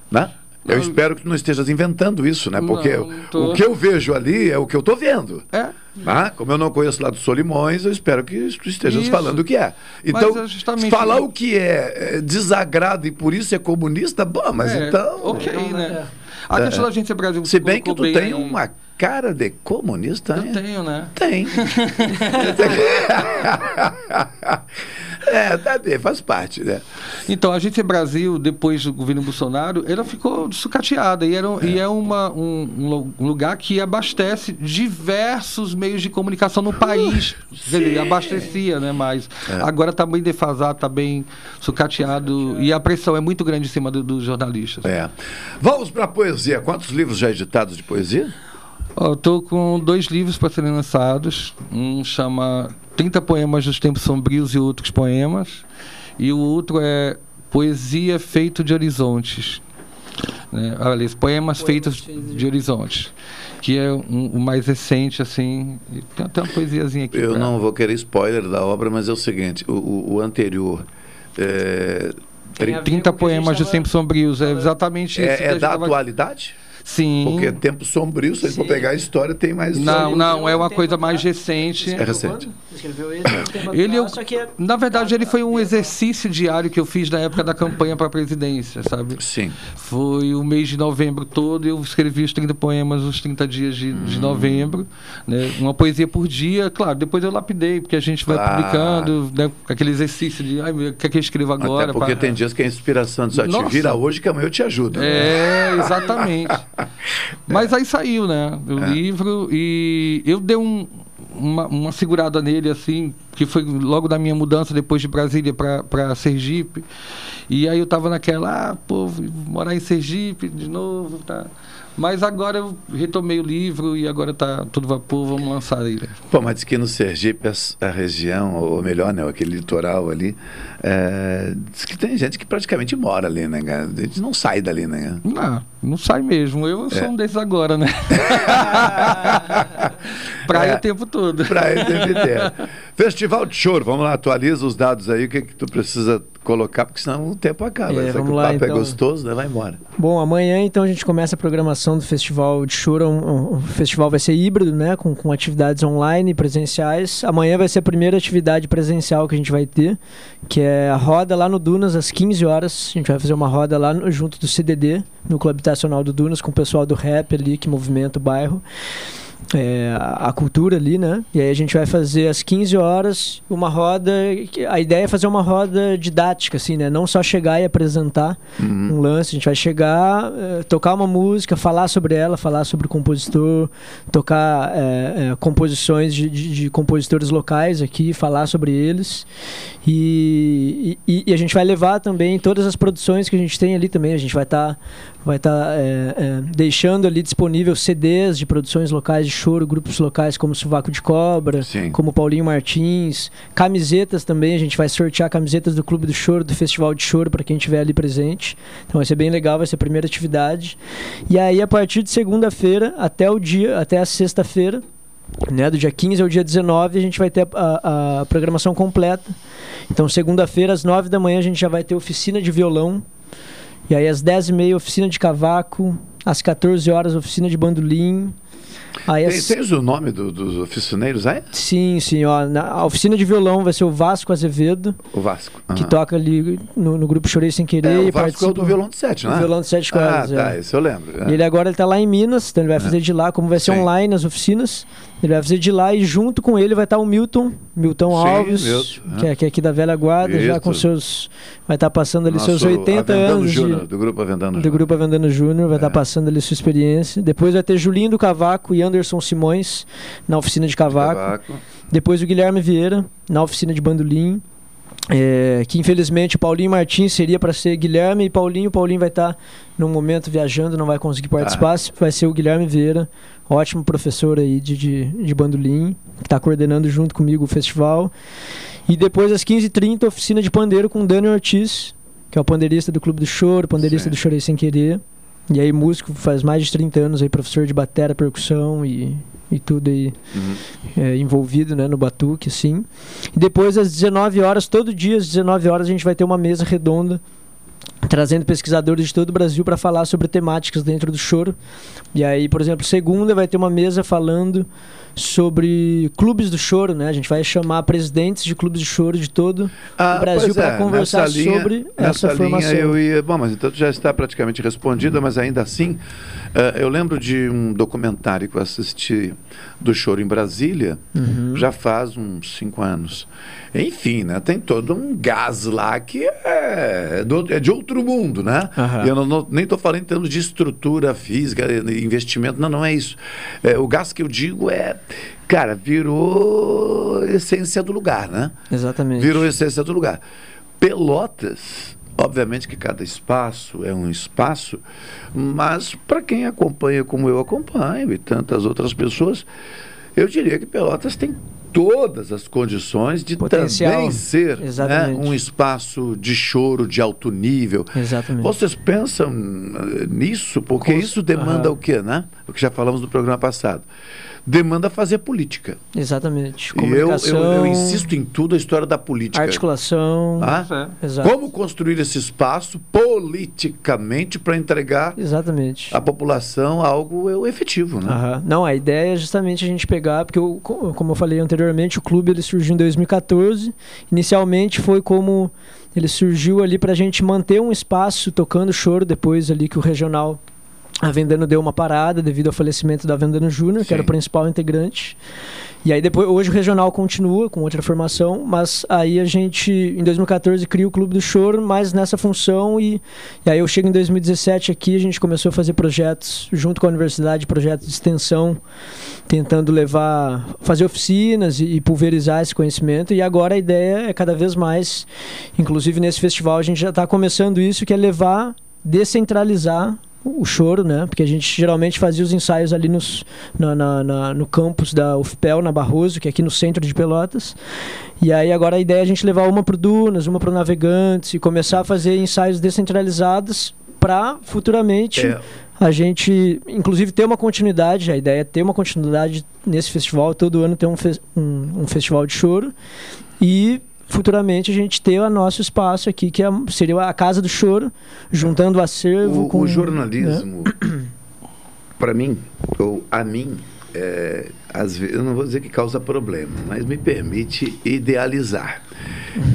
né? Eu espero que tu não estejas inventando isso, né? Porque Não, tô. o que eu vejo ali é o que eu estou vendo. É. Ah, como eu não conheço lá do Solimões, eu espero que tu estejas Isso. falando o que é. Então, é justamente- falar o que é, é desagrado e por isso é comunista, bom, mas É, então. Ok, né? A É. questão da Agência Brasil. Se bem que tu bem tem aí. uma cara de comunista, Eu né? tenho, né? Tem. [laughs] [laughs] [laughs] é, tá bem, faz parte, né? Então, a Agência Brasil, depois do governo Bolsonaro, ela ficou sucateada. E, era, e é uma, um, um lu- lugar que abastece diversos meios de comunicação no país. Quer dizer, abastecia, né? Mas É. agora está bem defasado, está bem sucateado. E a pressão é muito grande em cima do- dos jornalistas. É. Vamos para a poesia. Quantos livros já editados de poesia? Tô com dois livros para serem lançados. Um chama 30 Poemas dos Tempos Sombrios e Outros Poemas. E o outro é Poesia Feito de Horizontes. Né? Aliás, Poemas Feitos de Horizontes. Que é um- o mais recente, assim. E Tem até uma poesiazinha aqui. Eu pra- não vou querer spoiler da obra, mas é o seguinte: o, o- o anterior. É, Tem 30 poemas dos Tempos Sombrios. É exatamente isso. é, é da tava- atualidade? Sim. Porque tempo sombrio, se ele for pegar a história, tem mais. Não, não, é uma coisa mais recente. É recente. Ele, só que é- na verdade, ele foi um exercício diário que eu fiz na época da campanha para a presidência, sabe? Sim. Foi o mês de novembro todo, eu escrevi os 30 poemas, os 30 dias de, Hum. de novembro, né? uma poesia por dia, claro, depois eu lapidei, porque a gente vai Claro. publicando, né? aquele exercício de, ai, o que é que eu escrevo agora? Até porque pá?" tem dias que a inspiração diz, ó, te vira hoje que amanhã eu te ajudo. É, exatamente. [laughs] [laughs] Mas aí saiu, né? O É. livro e eu dei um- uma, uma segurada nele, assim, que foi logo da minha mudança depois de Brasília para Sergipe. E aí eu tava naquela, ah, pô, morar em Sergipe de novo, tá? Mas agora eu retomei o livro e agora tá todo vapor, vamos lançar ele. Pô, mas diz que no Sergipe, as- a, região, ou melhor, né, aquele litoral ali, é, diz que tem gente que praticamente mora ali, né, cara? A gente não sai dali, né? Não, não sai mesmo. Eu sou É. um desses agora, né? [laughs] Praia É. o tempo todo. Praia o tempo inteiro. Festival de Choro, vamos lá, atualiza os dados aí, o que, que tu precisa colocar, porque senão o tempo acaba. É, que vamos o lá, papo é então. gostoso, né? Vai embora. Bom, amanhã então a gente começa a programação do Festival de Choro. Um, um- o festival vai ser híbrido, né? Com, com atividades online e presenciais. Amanhã vai ser a primeira atividade presencial que a gente vai ter, que é a roda lá no Dunas, às 15 horas. A gente vai fazer uma roda lá no- junto do CDD, no Clube Habitacional do Dunas, com o pessoal do rap ali, que movimenta o bairro. é, a cultura ali, né? E aí a gente vai fazer às 15 horas uma roda. A ideia é fazer uma roda didática, assim, né? Não só chegar e apresentar um lance. A gente vai chegar, eh, tocar uma música, falar sobre ela, falar sobre o compositor, tocar eh, eh, composições de, de- de compositores locais aqui, falar sobre eles. E, e- e a gente vai levar também todas as produções que a gente tem ali também. A gente vai estar vai tá, eh, eh, deixando ali disponível CDs de produções locais de choro, grupos locais como Suvaco de Cobra, como Paulinho Martins, camisetas também. A gente vai sortear camisetas do Clube do Choro, do Festival de Choro, para quem estiver ali presente. Então vai ser bem legal, vai ser a primeira atividade. E aí, a partir de segunda-feira até o dia, até a sexta-feira, né, do dia 15 ao dia 19, a gente vai ter a, a programação completa. Então, segunda-feira, às 9 da manhã, a gente já vai ter oficina de violão. E aí, às 10h30, oficina de cavaco. Às 14 horas, oficina de bandolim. Aí, Tem, às- tens o nome do- dos oficineiros aí? Sim, sim. Ó, na, a oficina de violão vai ser o Vasco Azevedo, O Vasco. que toca ali no, no grupo Chorei Sem Querer. É, o Vasco é o participa- do violão de sete, não é? O violão de sete Ah, cordas. tá, é. isso eu lembro. é. E ele agora ele tá lá em Minas, então ele vai fazer de lá, como vai ser Sim. online as oficinas, ele vai fazer de lá e junto com ele vai estar o Milton, Milton Sim, Alves, Milton, que, é, que é aqui da velha guarda, já com seus. Vai estar passando ali Nosso seus 80 Avendano anos. de- Júnior, do grupo Avendano do grupo Avendano Júnior, É. vai estar passando ali sua experiência. Depois vai ter Julinho do Cavaco e Anderson Simões na oficina de cavaco. Cavaco. Depois o Guilherme Vieira na oficina de bandolim. É, que infelizmente o Paulinho Martins seria para ser Guilherme e Paulinho. Paulinho vai estar num momento viajando, não vai conseguir participar. Vai ser o Guilherme Vieira, ótimo professor aí de, de, de bandolim, que está coordenando junto comigo o festival. E depois às 15h30, oficina de pandeiro com Dani Ortiz, que é o pandeirista do Clube do Choro, pandeirista do Chorei Sem Querer. E aí, músico faz mais de 30 anos aí, professor de batera, percussão e, e tudo aí é, envolvido né, no batuque, assim. E depois, às 19 horas, todo dia às 19 horas, a gente vai ter uma mesa redonda trazendo pesquisadores de todo o Brasil para falar sobre temáticas dentro do choro. E aí, por exemplo, segunda vai ter uma mesa falando sobre clubes do choro, né? A gente vai chamar presidentes de clubes de choro de todo Ah, o Brasil pois é, para conversar linha- sobre essa formação. Eu ia, bom, mas então já está praticamente respondida, mas ainda assim, eh, eu lembro de um documentário que eu assisti do Choro em Brasília, Uhum. já faz uns cinco anos. Enfim, né, tem todo um gás lá que é, do- é de outro mundo, né? E eu não- não- nem estou falando em termos de estrutura física, investimento, não, não é isso. É, o gás que eu digo é, cara, virou essência do lugar, né? Exatamente. Virou essência do lugar. Pelotas, obviamente que cada espaço é um espaço, mas para quem acompanha como eu acompanho e tantas outras pessoas, eu diria que Pelotas tem todas as condições de Potencial. também ser né, um espaço de choro de alto nível. Exatamente. Vocês pensam eh, nisso? Porque Cons- isso demanda Aham. o quê, né? O que já falamos no programa passado. Demanda fazer política. Exatamente. E eu, eu, Comunicação, eu insisto em tudo a história da política. articulação. Ah? Exato. Como construir esse espaço politicamente para entregar Exatamente. à população algo eu, efetivo, né? Aham. Não, a ideia é justamente a gente pegar, porque co- como eu falei anteriormente, o clube ele surgiu em 2014. Inicialmente foi como ele surgiu ali para a gente manter um espaço tocando choro depois ali que o regional a Vendano deu uma parada devido ao falecimento da Vendano Júnior, que era o principal integrante. E aí depois, hoje o regional continua com outra formação, mas aí a gente, em 2014, cria o Clube do Choro, mais nessa função e, e aí eu chego em 2017 aqui, a gente começou a fazer projetos junto com a universidade, projetos de extensão, tentando levar, fazer oficinas e, e pulverizar esse conhecimento e agora a ideia é cada vez mais, inclusive nesse festival a gente já está começando isso, que é levar, descentralizar o choro, né? Porque a gente geralmente fazia os ensaios ali nos, na, na- na- no campus da UFPEL, na Barroso, que é aqui no centro de Pelotas. E aí agora a ideia é a gente levar uma para o Dunas, uma para o Navegantes e começar a fazer ensaios descentralizados para futuramente É. a gente, inclusive, ter uma continuidade. A ideia é ter uma continuidade nesse festival, todo ano ter um, fe- um, um festival de choro. E futuramente a gente ter o nosso espaço aqui, que é- seria a Casa do Choro, juntando o acervo O, com... o jornalismo, né? para mim, ou a mim, é, às vezes, eu não vou dizer que causa problema, mas me permite idealizar.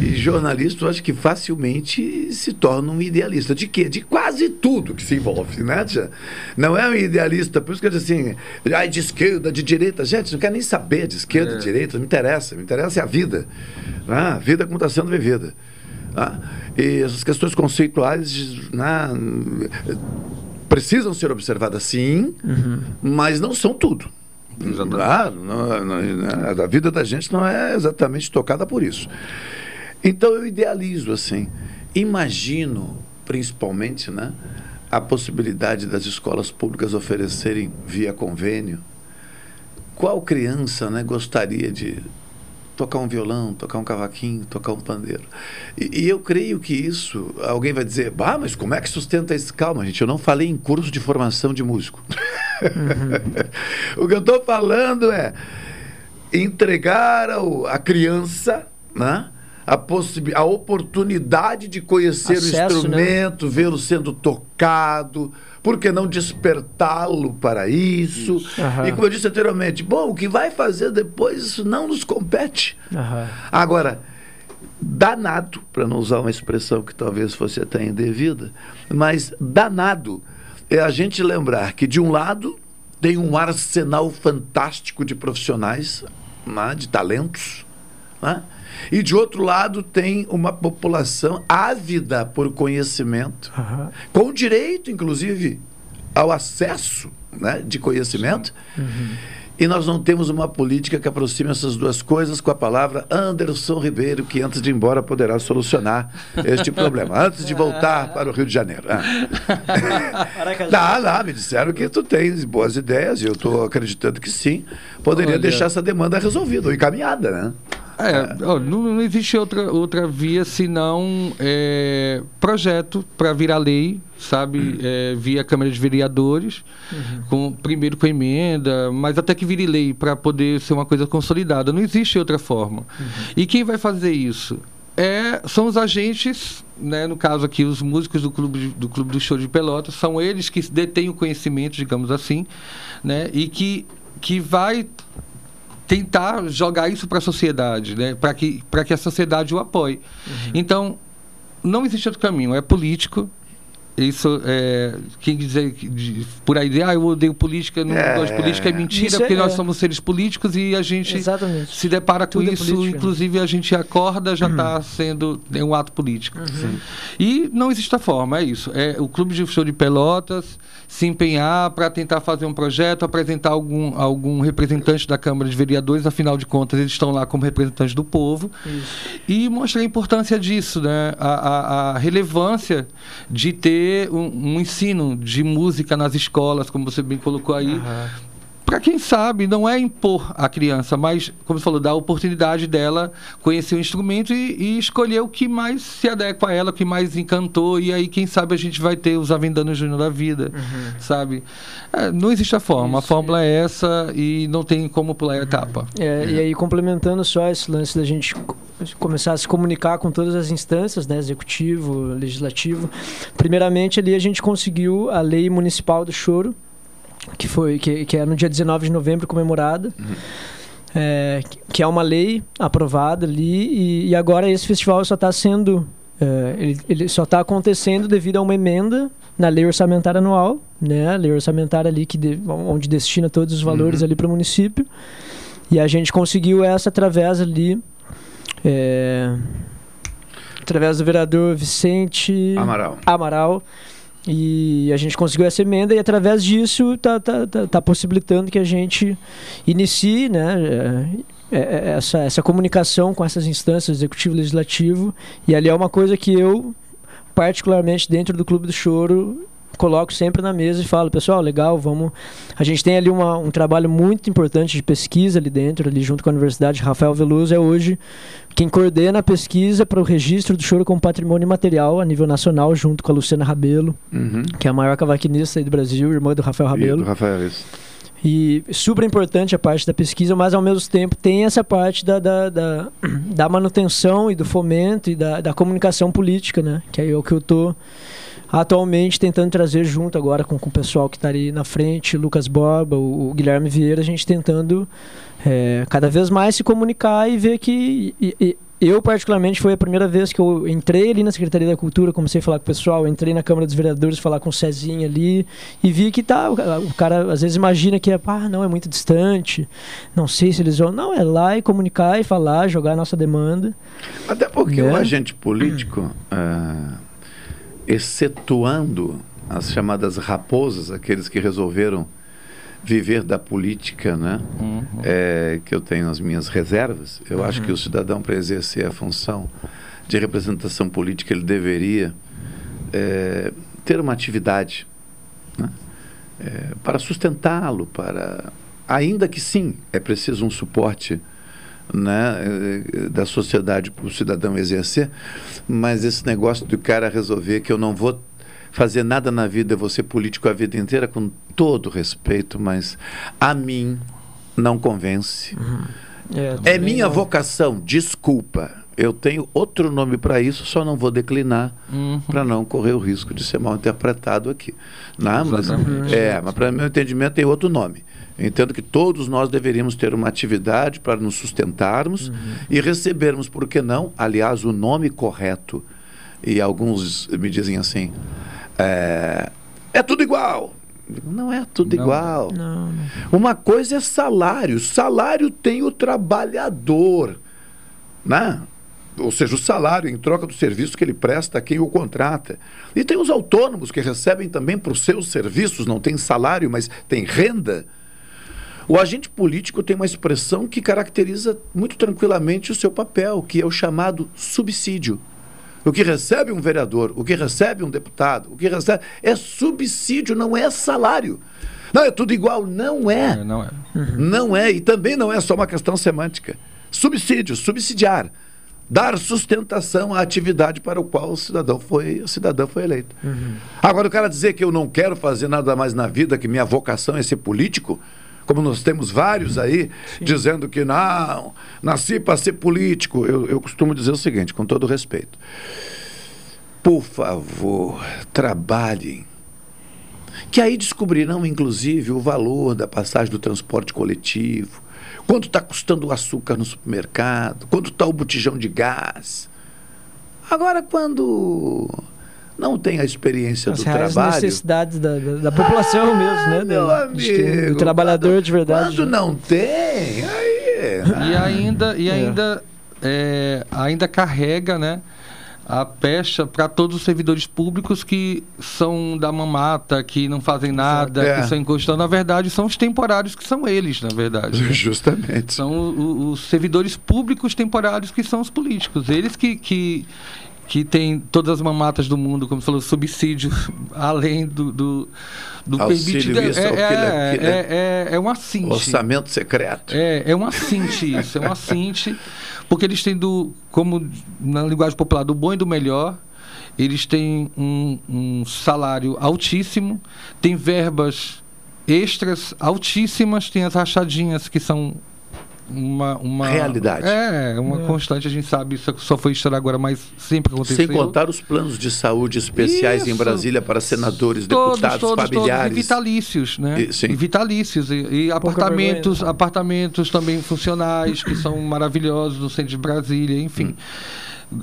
E jornalista, eu acho que facilmente se torna um idealista. De quê? De quase tudo que se envolve, né? tia? Não é um idealista, por isso que eu digo assim, ai, de esquerda, de direita. Gente, não quero nem saber de esquerda, de direita, não me interessa. Me interessa é a vida. né? A vida como está sendo vivida. tá? E essas questões conceituais né, precisam ser observadas sim, mas não são tudo. Ah, não- não- a vida da gente não é exatamente tocada por isso. Então eu idealizo assim, imagino principalmente, né, a possibilidade das escolas públicas oferecerem via convênio. Qual criança, né, gostaria de tocar um violão, tocar um cavaquinho, tocar um pandeiro? E, e eu creio que isso, alguém vai dizer, bah, mas como é que sustenta isso? Calma, gente, eu não falei em curso de formação de músico. [laughs] [laughs] o que eu estou falando é entregar ao, à criança né, a, a oportunidade de conhecer Acesso, o né? instrumento, vê-lo sendo tocado, por que não despertá-lo para isso? Aham. E como eu disse anteriormente, bom, o que vai fazer depois, isso não nos compete. Agora, danado, para não usar uma expressão que talvez fosse até indevida, mas danado é a gente lembrar que, de um lado, tem um arsenal fantástico de profissionais, né, de talentos, né? e de outro lado, tem uma população ávida por conhecimento, com direito, inclusive, ao acesso né, de conhecimento. E nós não temos uma política que aproxime essas duas coisas com a palavra Anderson Ribeiro, que antes de ir embora poderá solucionar este problema, [laughs] antes de voltar para o Rio de Janeiro. Ah. Não, não, me disseram que tu tens boas ideias, e eu estou acreditando que sim. Poderia Olha. deixar essa demanda resolvida ou encaminhada, né? É, ó, não, não existe outra, outra via senão é, projeto para virar lei, sabe? É, via Câmara de Vereadores, com, primeiro com emenda, mas até que vire lei para poder ser uma coisa consolidada. Não existe outra forma. E quem vai fazer isso? é, são os agentes, né, no caso aqui, os músicos do clube, do clube do show de Pelotas, são eles que detêm o conhecimento, digamos assim, né, e que, que vai tentar jogar isso para a sociedade, né, para que, que a sociedade o apoie. Uhum. Então, não existe outro caminho, é político, isso é. Quem dizer por aí dizer, ah, eu odeio política, não é, gosto de política, é mentira, porque é, nós somos seres políticos e a gente Exatamente. se depara com Tudo é isso, política, inclusive a gente acorda, já está uhum. sendo é um ato político. Uhum. E não existe a forma, é isso. É o Clube de Show de Pelotas se empenhar para tentar fazer um projeto, apresentar algum, algum representante da Câmara de Vereadores, afinal de contas, eles estão lá como representantes do povo, isso. e mostrar a importância disso, né? a, a, a relevância de ter ter um, um, ensino de música nas escolas, como você bem colocou aí. Uhum. Para quem sabe, não é impor a criança, mas, como você falou, dar a oportunidade dela conhecer o instrumento e, e, escolher o que mais se adequa a ela, o que mais encantou. E aí, quem sabe, a gente vai ter os Avendanos Júnior da vida, uhum. sabe? É, não existe a forma. Isso, a fórmula é. é essa e não tem como pular a etapa. É, é. E aí, complementando só esse lance da gente começar a se comunicar com todas as instâncias, né, executivo, legislativo. Primeiramente ali a gente conseguiu a lei municipal do choro, que foi que, que é no dia 19 de novembro comemorada. Uhum. É, que é uma lei aprovada ali e, e agora esse festival só está sendo é, ele, ele, só está acontecendo devido a uma emenda na lei orçamentária anual, né? A lei orçamentária ali que de, onde destina todos os valores uhum. ali para o município. E a gente conseguiu essa através ali é, através do vereador Vicente Amaral. Amaral. E a gente conseguiu essa emenda e através disso está tá, tá, tá possibilitando que a gente inicie né, é, é, é, essa, essa comunicação com essas instâncias, executivo e legislativo. E ali é uma coisa que eu, particularmente dentro do Clube do Choro, coloco sempre na mesa e falo, pessoal, legal, vamos. A gente tem ali uma, um trabalho muito importante de pesquisa ali dentro, ali junto com a Universidade. Rafael Veloso é hoje quem coordena a pesquisa para o registro do choro como patrimônio material a nível nacional, junto com a Luciana Rabelo, uhum. que é a maior cavaquinista do Brasil, irmã do Rafael Rabelo. E do Rafael, isso. E super importante a parte da pesquisa, mas ao mesmo tempo tem essa parte da, da, da, da manutenção e do fomento e da, da comunicação política, né? Que é o que eu estou atualmente tentando trazer junto agora com, com o pessoal que está ali na frente, Lucas Borba, o, o Guilherme Vieira, a gente tentando é, cada vez mais se comunicar e ver que e, e, eu particularmente foi a primeira vez que eu entrei ali na Secretaria da Cultura, comecei a falar com o pessoal, entrei na Câmara dos Vereadores falar com o Cezinha ali e vi que tá, o cara às vezes imagina que é, ah, não é muito distante, não sei se eles vão, não, é lá e comunicar e falar, jogar a nossa demanda. Até porque né? o agente político uh excetuando as chamadas raposas, aqueles que resolveram viver da política, né? Uhum. É, que eu tenho as minhas reservas. Eu uhum. acho que o cidadão, para exercer a função de representação política, ele deveria é, ter uma atividade né? é, para sustentá-lo, para ainda que sim é preciso um suporte né, da sociedade para o cidadão exercer, mas esse negócio do cara resolver que eu não vou fazer nada na vida, eu vou ser político a vida inteira, com todo respeito, mas a mim não convence. Uhum. É, é minha não. vocação, desculpa. Eu tenho outro nome para isso, só não vou declinar uhum. para não correr o risco de ser mal interpretado aqui. Não, mas, é, mas para meu entendimento tem outro nome. Entendo que todos nós deveríamos ter uma atividade para nos sustentarmos uhum. e recebermos, por que não? Aliás, o nome correto. E alguns me dizem assim: é, é tudo igual. Não é tudo não. igual. Não, não. Uma coisa é salário. Salário tem o trabalhador. Né? Ou seja, o salário em troca do serviço que ele presta a quem o contrata. E tem os autônomos que recebem também por seus serviços, não tem salário, mas tem renda. O agente político tem uma expressão que caracteriza muito tranquilamente o seu papel, que é o chamado subsídio. O que recebe um vereador, o que recebe um deputado, o que recebe é subsídio, não é salário. Não, é tudo igual. Não é. é não é. Uhum. Não é. E também não é só uma questão semântica. Subsídio, subsidiar. Dar sustentação à atividade para o qual o cidadão foi, o cidadão foi eleito. Uhum. Agora, o cara dizer que eu não quero fazer nada mais na vida, que minha vocação é ser político, como nós temos vários aí, dizendo que não, nasci para ser político. Eu, eu costumo dizer o seguinte, com todo respeito. Por favor, trabalhem. Que aí descobrirão, inclusive, o valor da passagem do transporte coletivo, quanto está custando o açúcar no supermercado, quanto está o botijão de gás. Agora, quando não tem a experiência As do trabalho. necessidades da, da, da população mesmo, né? meu amigo, do trabalhador de verdade. Quando não tem, aí. E ainda, e É. ainda, é, ainda carrega, né? A pecha para todos os servidores públicos que são da mamata, que não fazem nada, É. que são encostando. Na verdade, são os temporários que são eles, na verdade. né? Justamente. São o- o- os servidores públicos temporários que são os políticos. Eles que, que, que têm todas as mamatas do mundo, como você falou, subsídio [laughs] além do, do, do permitido. isso, é, é, aquilo, é, é, é um assinte. Orçamento secreto. É, é um assinte isso, é um assinte, porque eles têm do, como na linguagem popular, do bom e do melhor, eles têm um, um salário altíssimo, tem verbas extras altíssimas, tem as rachadinhas que são uma, uma Realidade. É, uma É. constante, a gente sabe, isso só foi estourar agora, mas sempre aconteceu. Sem contar os planos de saúde especiais em Isso. Brasília para senadores, Todos, deputados, todos, familiares. Todos, e vitalícios, né? E- sim. E vitalícios. E, e apartamentos, apartamentos também funcionais, que são maravilhosos no centro de Brasília, enfim.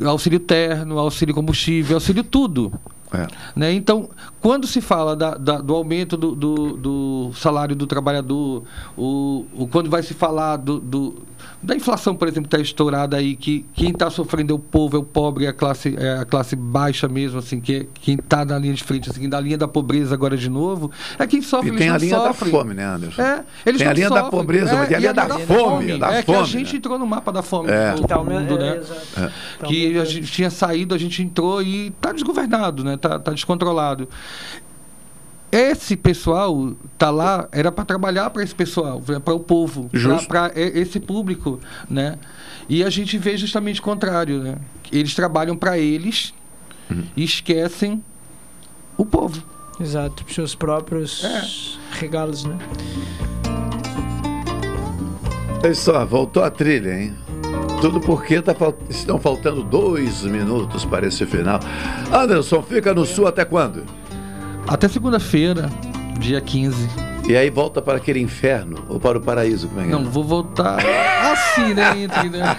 Auxílio terno, auxílio combustível, auxílio tudo. É. Né? Então, quando se fala da- da- do aumento do, do- do salário do trabalhador, o, o- quando vai se falar do, do- da inflação, por exemplo, que está estourada aí, que quem está sofrendo é o povo, é o pobre, é a classe, é a classe baixa mesmo, assim, que é- quem está na linha de frente, assim, na linha da pobreza agora de novo, é quem sofre. E tem a linha sofrem. da fome, né, Anderson? É, eles tem a linha da sofrem. pobreza, mas tem a linha da fome. Da é que a fome, gente né? entrou no mapa da fome É. do, do mundo, né? é. É. Que a gente tinha saído, a gente entrou e está desgovernado, né? Tá, tá descontrolado. Esse pessoal tá lá era para trabalhar para esse pessoal, para o povo, para esse público, né? E a gente vê justamente o contrário, né? Eles trabalham para eles Uhum. e esquecem o povo. Exato, para seus próprios É. regalos, né? Olha só, voltou a trilha, hein? Tudo porque tá estão faltando dois minutos para esse final. Anderson, fica no sul até quando? Até segunda-feira, dia 15. E aí volta para aquele inferno ou para o paraíso? Como é que é? Não, vou voltar [laughs] assim, né? Entre, né?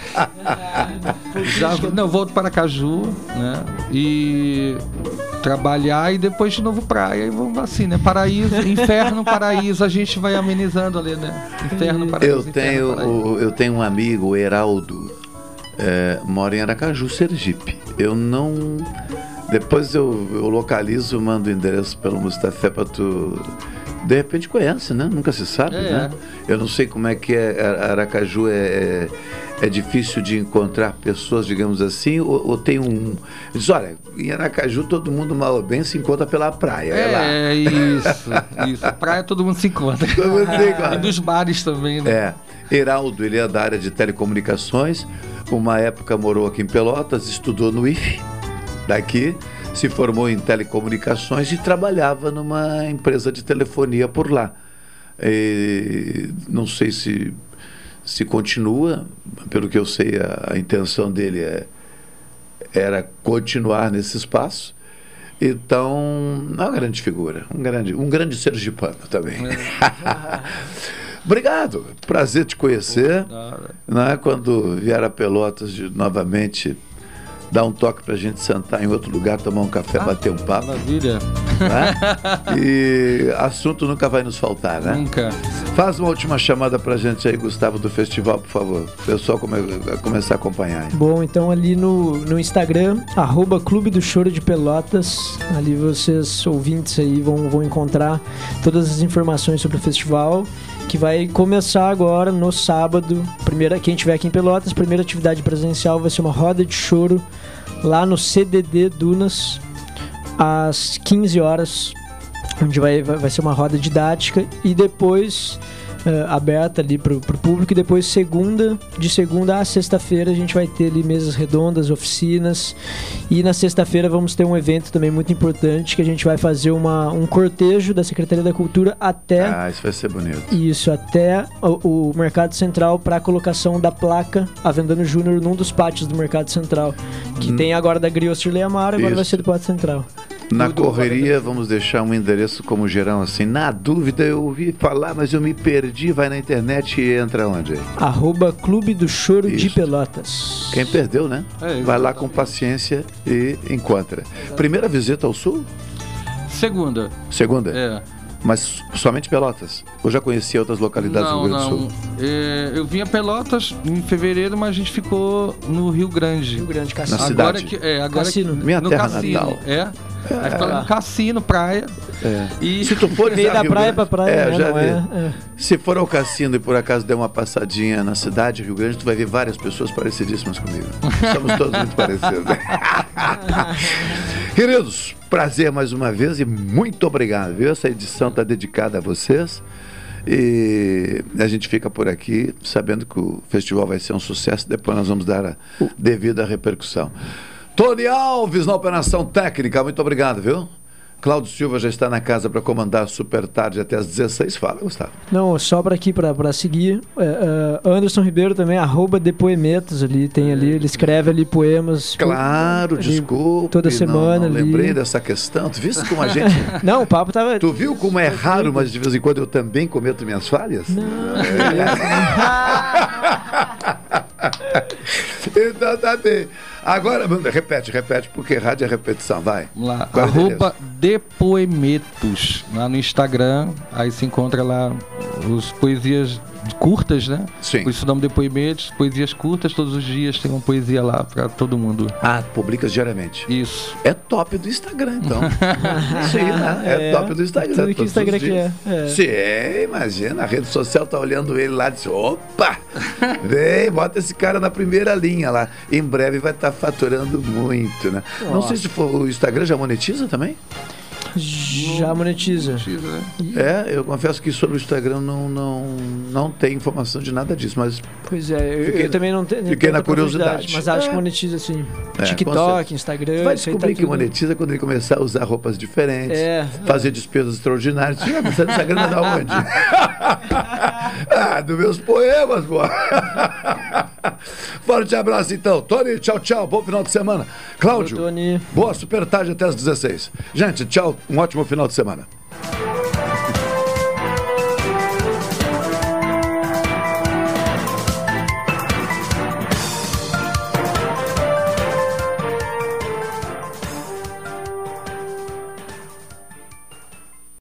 Já, não, volto para Caju, né? E trabalhar e depois de novo praia. E vamos assim, né? Paraíso, inferno, paraíso, a gente vai amenizando ali, né? Inferno, paraíso. Eu inferno, tenho, paraíso. o- eu tenho um amigo, o Heraldo, é, mora em Aracaju, Sergipe. Eu não. Depois eu, eu localizo, mando o endereço pelo Mustafé para tu. De repente conhece, né? Nunca se sabe, É. né? Eu não sei como é que é. Ar- Aracaju é, é, é difícil de encontrar pessoas, digamos assim, ou, ou tem um. Diz, olha, em Aracaju todo mundo mal ou bem se encontra pela praia. É, lá. É, isso, isso. Praia todo mundo se encontra. [laughs] Todo mundo se encontra. E dos bares também, né? É. Heraldo, ele é da área de telecomunicações. Uma época morou aqui em Pelotas, estudou no IFE, daqui, se formou em telecomunicações e trabalhava numa empresa de telefonia por lá. E não sei se, se continua, pelo que eu sei, a, a intenção dele é, era continuar nesse espaço. Então, é uma grande figura, um grande, um grande sergipano também. [laughs] Obrigado, prazer te conhecer. Né? Quando vier a Pelotas de, novamente, dá um toque pra gente sentar em outro lugar, tomar um café, bater um papo. Maravilha. Né? [laughs] E assunto nunca vai nos faltar, né? Nunca. Faz uma última chamada pra gente aí, Gustavo, do festival, por favor. O pessoal come, começar a acompanhar. aí. Bom, então ali no, no Instagram, arroba Clube do Choro de Pelotas, ali vocês, ouvintes aí, vão, vão encontrar todas as informações sobre o festival, que vai começar agora no sábado. Primeira, quem estiver aqui em Pelotas, primeira atividade presencial vai ser uma roda de choro lá no CDD Dunas, às 15 horas, onde vai, vai, vai ser uma roda didática, e depois eh, aberta ali pro, pro público e depois segunda, de segunda a sexta-feira a gente vai ter ali mesas redondas, oficinas e na sexta-feira vamos ter um evento também muito importante que a gente vai fazer uma, um cortejo da Secretaria da Cultura até Ah, isso vai ser bonito. isso, até o, o Mercado Central para a colocação da placa Avendano Júnior num dos pátios do Mercado Central. Que tem agora da Griot Cirlei Amaro, agora Hum. Isso. vai ser do Pátio Central. Na correria, vamos deixar um endereço como geral assim. Na dúvida, eu ouvi falar, mas eu me perdi. Vai na internet e entra onde? Arroba Clube do Choro de Pelotas. Quem perdeu, né? É, Vai lá com paciência e encontra. Primeira visita ao sul? Segunda. Segunda? É. Mas somente Pelotas? Ou já conhecia outras localidades Não, do Rio Grande do. Sul? É, eu vim a Pelotas em fevereiro, mas a gente ficou no Rio Grande. Rio Grande, Cassino. Na Agora cidade. que, é, agora Cassino. que- Minha no terra cassino, natal. É. Aí ficou no cassino, praia. É. E Se tu a [laughs] da Rio praia Grande- pra praia, é, né, já é? É. Se for ao cassino e por acaso der uma passadinha na cidade, Rio Grande, tu vai ver várias pessoas parecidíssimas comigo. [laughs] Somos todos muito parecidos. [laughs] Queridos, prazer mais uma vez e muito obrigado. Viu? Essa edição está dedicada a vocês. E a gente fica por aqui sabendo que o festival vai ser um sucesso. Depois nós vamos dar a devida repercussão. Tony Alves na operação técnica, muito obrigado, viu? Cláudio Silva já está na casa para comandar super tarde até às 16. Fala, Gustavo. Não, só para aqui, para seguir. é, é, Anderson Ribeiro também, arroba Depoemetos ali, tem ali, ele escreve ali poemas. Claro, ali desculpa. Toda semana não, não ali. lembrei dessa questão. Tu viste como a gente. [laughs] Não, o papo tava. Tu viu como é raro, mas de vez em quando eu também cometo minhas falhas? [laughs] então tá bem. Agora, repete, repete, porque rádio é repetição, vai. Vamos lá. Qual é Arroba Depoemetos lá no Instagram. Aí se encontra lá os poesias curtas, né? Sim. Por isso o nome Depoemetos, poesias curtas, todos os dias tem uma poesia lá para todo mundo. Ah, publicas diariamente. Isso. É top do Instagram, então. [laughs] Sim, né? É, É, top do Instagram. tudo que Instagram dias. quer, é. Sim, imagina, a rede social tá olhando ele lá e diz, opa, [laughs] vem, bota esse cara na primeira linha lá. Em breve vai estar faturando muito, né? Não sei se for, o Instagram já monetiza também? Já monetiza. É, eu confesso que sobre o Instagram não, não, não tem informação de nada disso, mas Pois é, eu, Fiquei- eu também não tenho. fiquei na curiosidade. Mas acho É. que monetiza sim. É, TikTok. Instagram. vai isso aí tá descobrir que tudo- monetiza quando ele começar a usar roupas diferentes, É. fazer despesas extraordinárias. Você vai essa grana da onde? [laughs] [laughs] ah, dos meus poemas, pô. [laughs] [laughs] Forte abraço então. Tony, tchau, tchau. Bom final de semana. Cláudio, boa super tarde até às 16. Gente, tchau. Um ótimo final de semana.